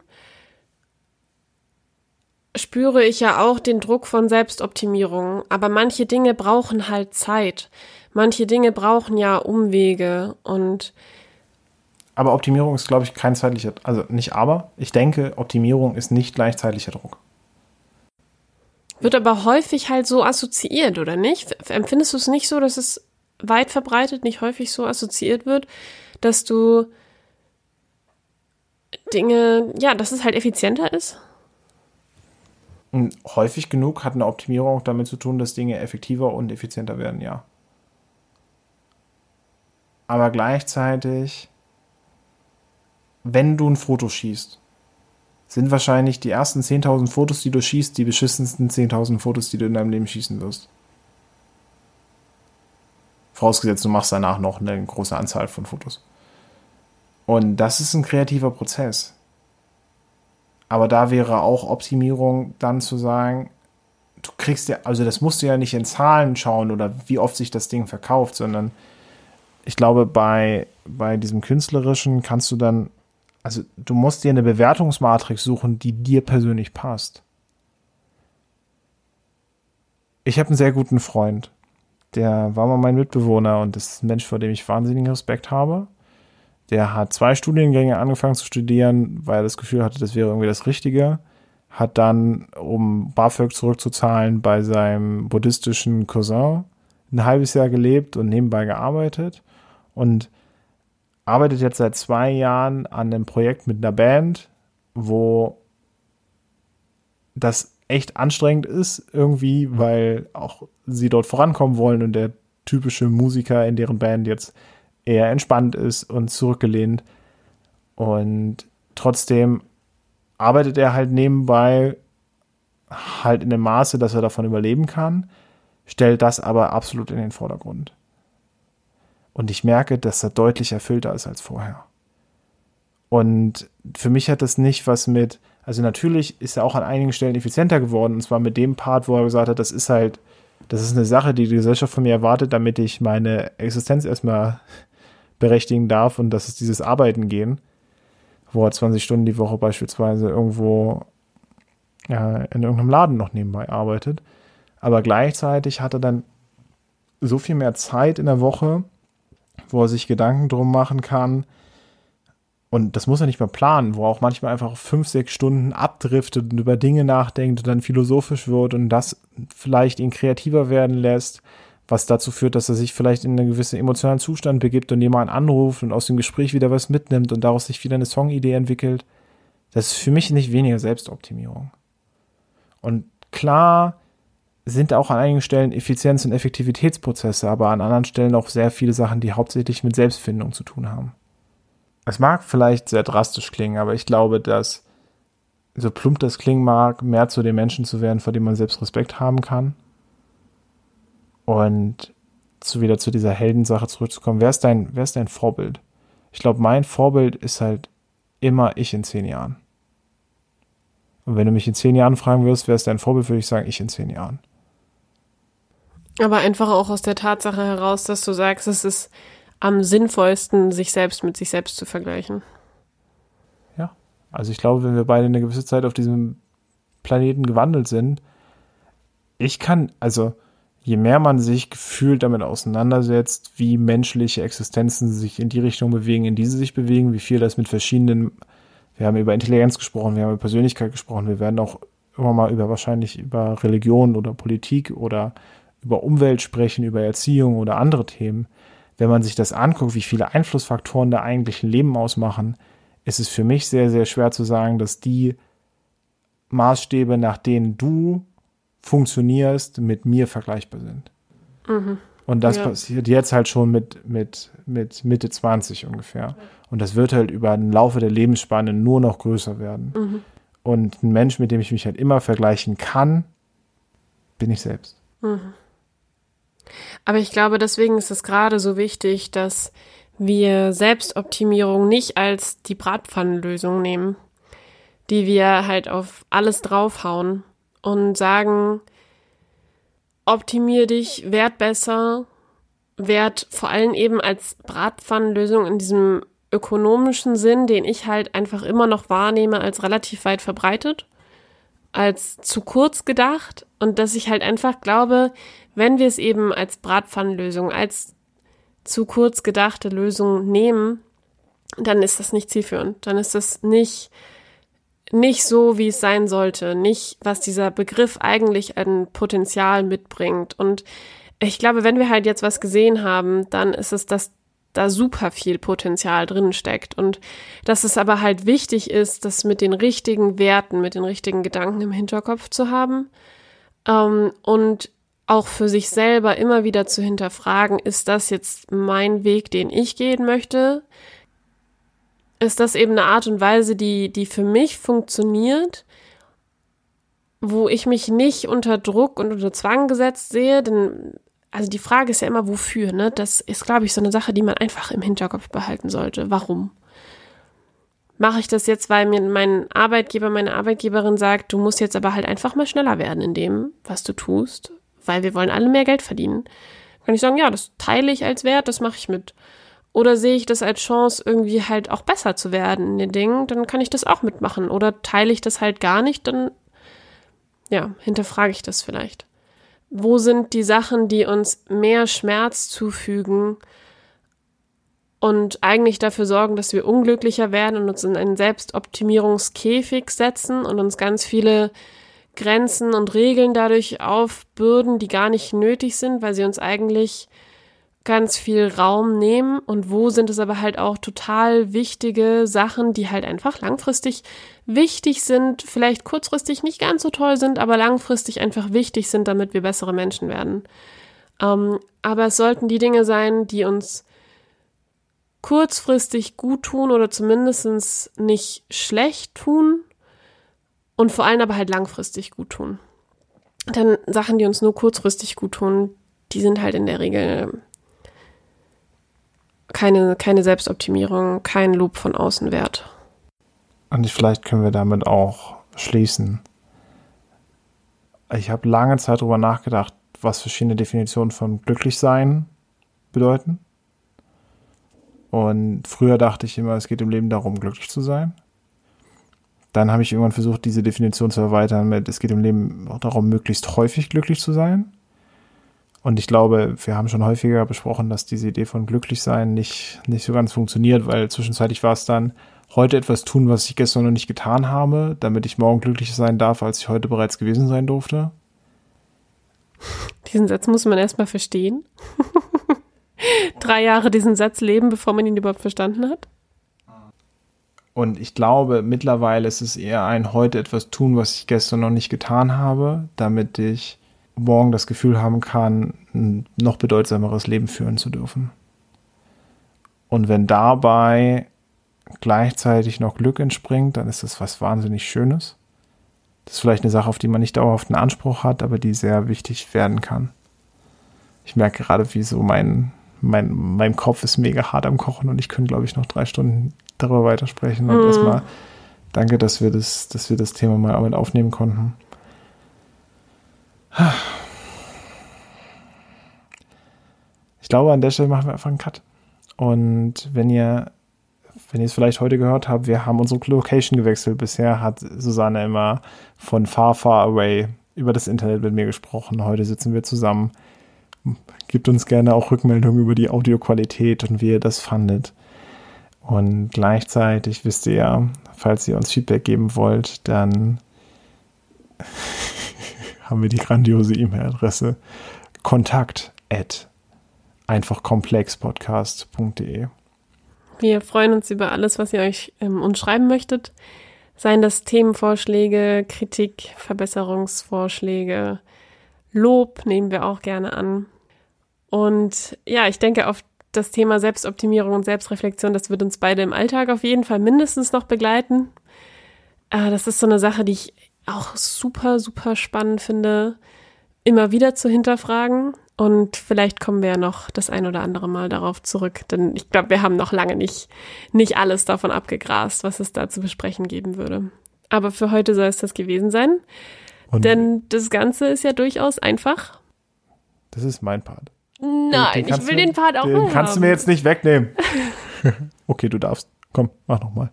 spüre ich ja auch den Druck von Selbstoptimierung. Aber manche Dinge brauchen halt Zeit. Manche Dinge brauchen ja Umwege und aber Optimierung ist, glaube ich, kein zeitlicher, also nicht aber, ich denke, Optimierung ist nicht gleichzeitiger Druck. Wird aber häufig halt so assoziiert, oder nicht? Empfindest du es nicht so, dass es weit verbreitet nicht häufig so assoziiert wird, dass du Dinge, ja, dass es halt effizienter ist? Und häufig genug hat eine Optimierung auch damit zu tun, dass Dinge effektiver und effizienter werden, ja. Aber gleichzeitig wenn du ein Foto schießt, sind wahrscheinlich die ersten 10.000 Fotos, die du schießt, die beschissensten 10.000 Fotos, die du in deinem Leben schießen wirst. Vorausgesetzt, du machst danach noch eine große Anzahl von Fotos. Und das ist ein kreativer Prozess. Aber da wäre auch Optimierung dann zu sagen, du kriegst ja, also das musst du ja nicht in Zahlen schauen oder wie oft sich das Ding verkauft, sondern ich glaube, bei, bei diesem Künstlerischen kannst du dann also du musst dir eine Bewertungsmatrix suchen, die dir persönlich passt. Ich habe einen sehr guten Freund. Der war mal mein Mitbewohner und ist ein Mensch, vor dem ich wahnsinnigen Respekt habe. Der hat zwei Studiengänge angefangen zu studieren, weil er das Gefühl hatte, das wäre irgendwie das Richtige. Hat dann, um BAföG zurückzuzahlen, bei seinem buddhistischen Cousin ein halbes Jahr gelebt und nebenbei gearbeitet. Und arbeitet jetzt seit zwei Jahren an einem Projekt mit einer Band, wo das echt anstrengend ist irgendwie, weil auch sie dort vorankommen wollen und der typische Musiker in deren Band jetzt eher entspannt ist und zurückgelehnt. Und trotzdem arbeitet er halt nebenbei halt in dem Maße, dass er davon überleben kann, stellt das aber absolut in den Vordergrund. Und ich merke, dass er deutlich erfüllter ist als vorher. Und für mich hat das nicht was mit, also natürlich ist er auch an einigen Stellen effizienter geworden, und zwar mit dem Part, wo er gesagt hat, das ist halt, das ist eine Sache, die die Gesellschaft von mir erwartet, damit ich meine Existenz erstmal berechtigen darf und das ist dieses Arbeiten gehen, wo er 20 Stunden die Woche beispielsweise irgendwo ja, in irgendeinem Laden noch nebenbei arbeitet. Aber gleichzeitig hat er dann so viel mehr Zeit in der Woche, wo er sich Gedanken drum machen kann. Und das muss er nicht mehr planen, wo er auch manchmal einfach fünf, sechs Stunden abdriftet und über Dinge nachdenkt und dann philosophisch wird und das vielleicht ihn kreativer werden lässt, was dazu führt, dass er sich vielleicht in einen gewissen emotionalen Zustand begibt und jemanden anruft und aus dem Gespräch wieder was mitnimmt und daraus sich wieder eine Songidee entwickelt. Das ist für mich nicht weniger Selbstoptimierung. Und klar sind auch an einigen Stellen Effizienz- und Effektivitätsprozesse, aber an anderen Stellen auch sehr viele Sachen, die hauptsächlich mit Selbstfindung zu tun haben. Es mag vielleicht sehr drastisch klingen, aber ich glaube, dass, so plump das klingen mag, mehr zu den Menschen zu werden, vor dem man selbst Respekt haben kann. Und zu wieder zu dieser Heldensache zurückzukommen. Wer ist dein, wer ist dein Vorbild? Ich glaube, mein Vorbild ist halt immer ich in zehn Jahren. Und wenn du mich in zehn Jahren fragen wirst, wer ist dein Vorbild, würde ich sagen, ich in zehn Jahren. Aber einfach auch aus der Tatsache heraus, dass du sagst, es ist am sinnvollsten, sich selbst mit sich selbst zu vergleichen. Ja, also ich glaube, wenn wir beide eine gewisse Zeit auf diesem Planeten gewandelt sind, ich kann, also je mehr man sich gefühlt damit auseinandersetzt, wie menschliche Existenzen sich in die Richtung bewegen, in die sie sich bewegen, wie viel das mit verschiedenen, wir haben über Intelligenz gesprochen, wir haben über Persönlichkeit gesprochen, wir werden auch immer mal über wahrscheinlich über Religion oder Politik oder über Umwelt sprechen, über Erziehung oder andere Themen, wenn man sich das anguckt, wie viele Einflussfaktoren da eigentlich ein Leben ausmachen, ist es für mich sehr, sehr schwer zu sagen, dass die Maßstäbe, nach denen du funktionierst, mit mir vergleichbar sind. Mhm. Und das ja. passiert jetzt halt schon mit, mit, mit Mitte 20 ungefähr. Und das wird halt über den Laufe der Lebensspanne nur noch größer werden. Mhm. Und ein Mensch, mit dem ich mich halt immer vergleichen kann, bin ich selbst. Mhm. Aber ich glaube, deswegen ist es gerade so wichtig, dass wir Selbstoptimierung nicht als die Bratpfannenlösung nehmen, die wir halt auf alles draufhauen und sagen, optimier dich, werd besser, werd vor allem eben als Bratpfannenlösung in diesem ökonomischen Sinn, den ich halt einfach immer noch wahrnehme als relativ weit verbreitet. als zu kurz gedacht und dass ich halt einfach glaube, wenn wir es eben als Bratpfannenlösung, als zu kurz gedachte Lösung nehmen, dann ist das nicht zielführend. Dann ist das nicht, nicht so, wie es sein sollte. Nicht, was dieser Begriff eigentlich an Potenzial mitbringt. Und ich glaube, wenn wir halt jetzt was gesehen haben, dann ist es, dass da super viel Potenzial drin steckt und dass es aber halt wichtig ist, das mit den richtigen Werten, mit den richtigen Gedanken im Hinterkopf zu haben ähm, und auch für sich selber immer wieder zu hinterfragen, ist das jetzt mein Weg, den ich gehen möchte? Ist das eben eine Art und Weise, die, die für mich funktioniert, wo ich mich nicht unter Druck und unter Zwang gesetzt sehe? Denn, also die Frage ist ja immer, wofür, ne? Das ist, glaube ich, so eine Sache, die man einfach im Hinterkopf behalten sollte. Warum? Mache ich das jetzt, weil mir mein Arbeitgeber, meine Arbeitgeberin sagt, du musst jetzt aber halt einfach mal schneller werden in dem, was du tust? weil wir wollen alle mehr Geld verdienen. Kann ich sagen, ja, das teile ich als Wert, das mache ich mit. Oder sehe ich das als Chance, irgendwie halt auch besser zu werden in den Dingen, dann kann ich das auch mitmachen. Oder teile ich das halt gar nicht, dann, ja, hinterfrage ich das vielleicht. Wo sind die Sachen, die uns mehr Schmerz zufügen und eigentlich dafür sorgen, dass wir unglücklicher werden und uns in einen Selbstoptimierungskäfig setzen und uns ganz viele Grenzen und Regeln dadurch aufbürden, die gar nicht nötig sind, weil sie uns eigentlich ganz viel Raum nehmen und wo sind es aber halt auch total wichtige Sachen, die halt einfach langfristig wichtig sind, vielleicht kurzfristig nicht ganz so toll sind, aber langfristig einfach wichtig sind, damit wir bessere Menschen werden. Ähm, aber es sollten die Dinge sein, die uns kurzfristig gut tun oder zumindest nicht schlecht tun und vor allem aber halt langfristig gut tun. Denn Sachen, die uns nur kurzfristig gut tun, die sind halt in der Regel keine, keine Selbstoptimierung, kein Lob von außen wert. Und vielleicht können wir damit auch schließen. Ich habe lange Zeit darüber nachgedacht, was verschiedene Definitionen von Glücklichsein bedeuten. Und früher dachte ich immer, es geht im Leben darum, glücklich zu sein. Dann habe ich irgendwann versucht, diese Definition zu erweitern mit, es geht im Leben auch darum, möglichst häufig glücklich zu sein. Und ich glaube, wir haben schon häufiger besprochen, dass diese Idee von glücklich sein nicht, nicht so ganz funktioniert, weil zwischenzeitlich war es dann, heute etwas tun, was ich gestern noch nicht getan habe, damit ich morgen glücklich sein darf, als ich heute bereits gewesen sein durfte. Diesen Satz muss man erstmal verstehen. Drei Jahre diesen Satz leben, bevor man ihn überhaupt verstanden hat. Und ich glaube, mittlerweile ist es eher ein heute etwas tun, was ich gestern noch nicht getan habe, damit ich morgen das Gefühl haben kann, ein noch bedeutsameres Leben führen zu dürfen. Und wenn dabei gleichzeitig noch Glück entspringt, dann ist das was wahnsinnig Schönes. Das ist vielleicht eine Sache, auf die man nicht dauerhaft einen Anspruch hat, aber die sehr wichtig werden kann. Ich merke gerade, wie so mein, mein, mein Kopf ist mega hart am Kochen und ich könnte, glaube ich, noch drei Stunden darüber weitersprechen. Und mhm. erstmal danke, dass wir das, dass wir das Thema mal mit aufnehmen konnten. Ich glaube, an der Stelle machen wir einfach einen Cut. Und wenn ihr, wenn ihr es vielleicht heute gehört habt, wir haben unsere Location gewechselt. Bisher hat Susanne immer von far, far away über das Internet mit mir gesprochen. Heute sitzen wir zusammen. Gebt uns gerne auch Rückmeldungen über die Audioqualität und wie ihr das fandet. Und gleichzeitig wisst ihr ja, falls ihr uns Feedback geben wollt, dann haben wir die grandiose E-Mail-Adresse kontakt at einfachkomplexpodcast.de. Wir freuen uns über alles, was ihr euch ähm, uns schreiben möchtet. Seien das Themenvorschläge, Kritik, Verbesserungsvorschläge, Lob nehmen wir auch gerne an. Und ja, ich denke, auf das Thema Selbstoptimierung und Selbstreflexion, das wird uns beide im Alltag auf jeden Fall mindestens noch begleiten. Äh, das ist so eine Sache, die ich auch super, super spannend finde, immer wieder zu hinterfragen. Und vielleicht kommen wir ja noch das ein oder andere Mal darauf zurück, denn ich glaube, wir haben noch lange nicht, nicht alles davon abgegrast, was es da zu besprechen geben würde. Aber für heute soll es das gewesen sein. Und denn das Ganze ist ja durchaus einfach. Das ist mein Part. Nein, ich will mir, den Part auch Den mal kannst haben. du mir jetzt nicht wegnehmen. okay, du darfst. Komm, mach nochmal.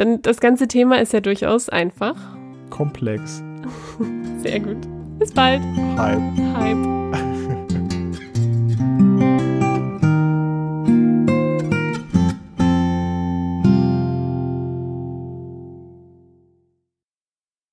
Denn das ganze Thema ist ja durchaus einfach. Komplex. Sehr gut. Bis bald. Hype. Hype.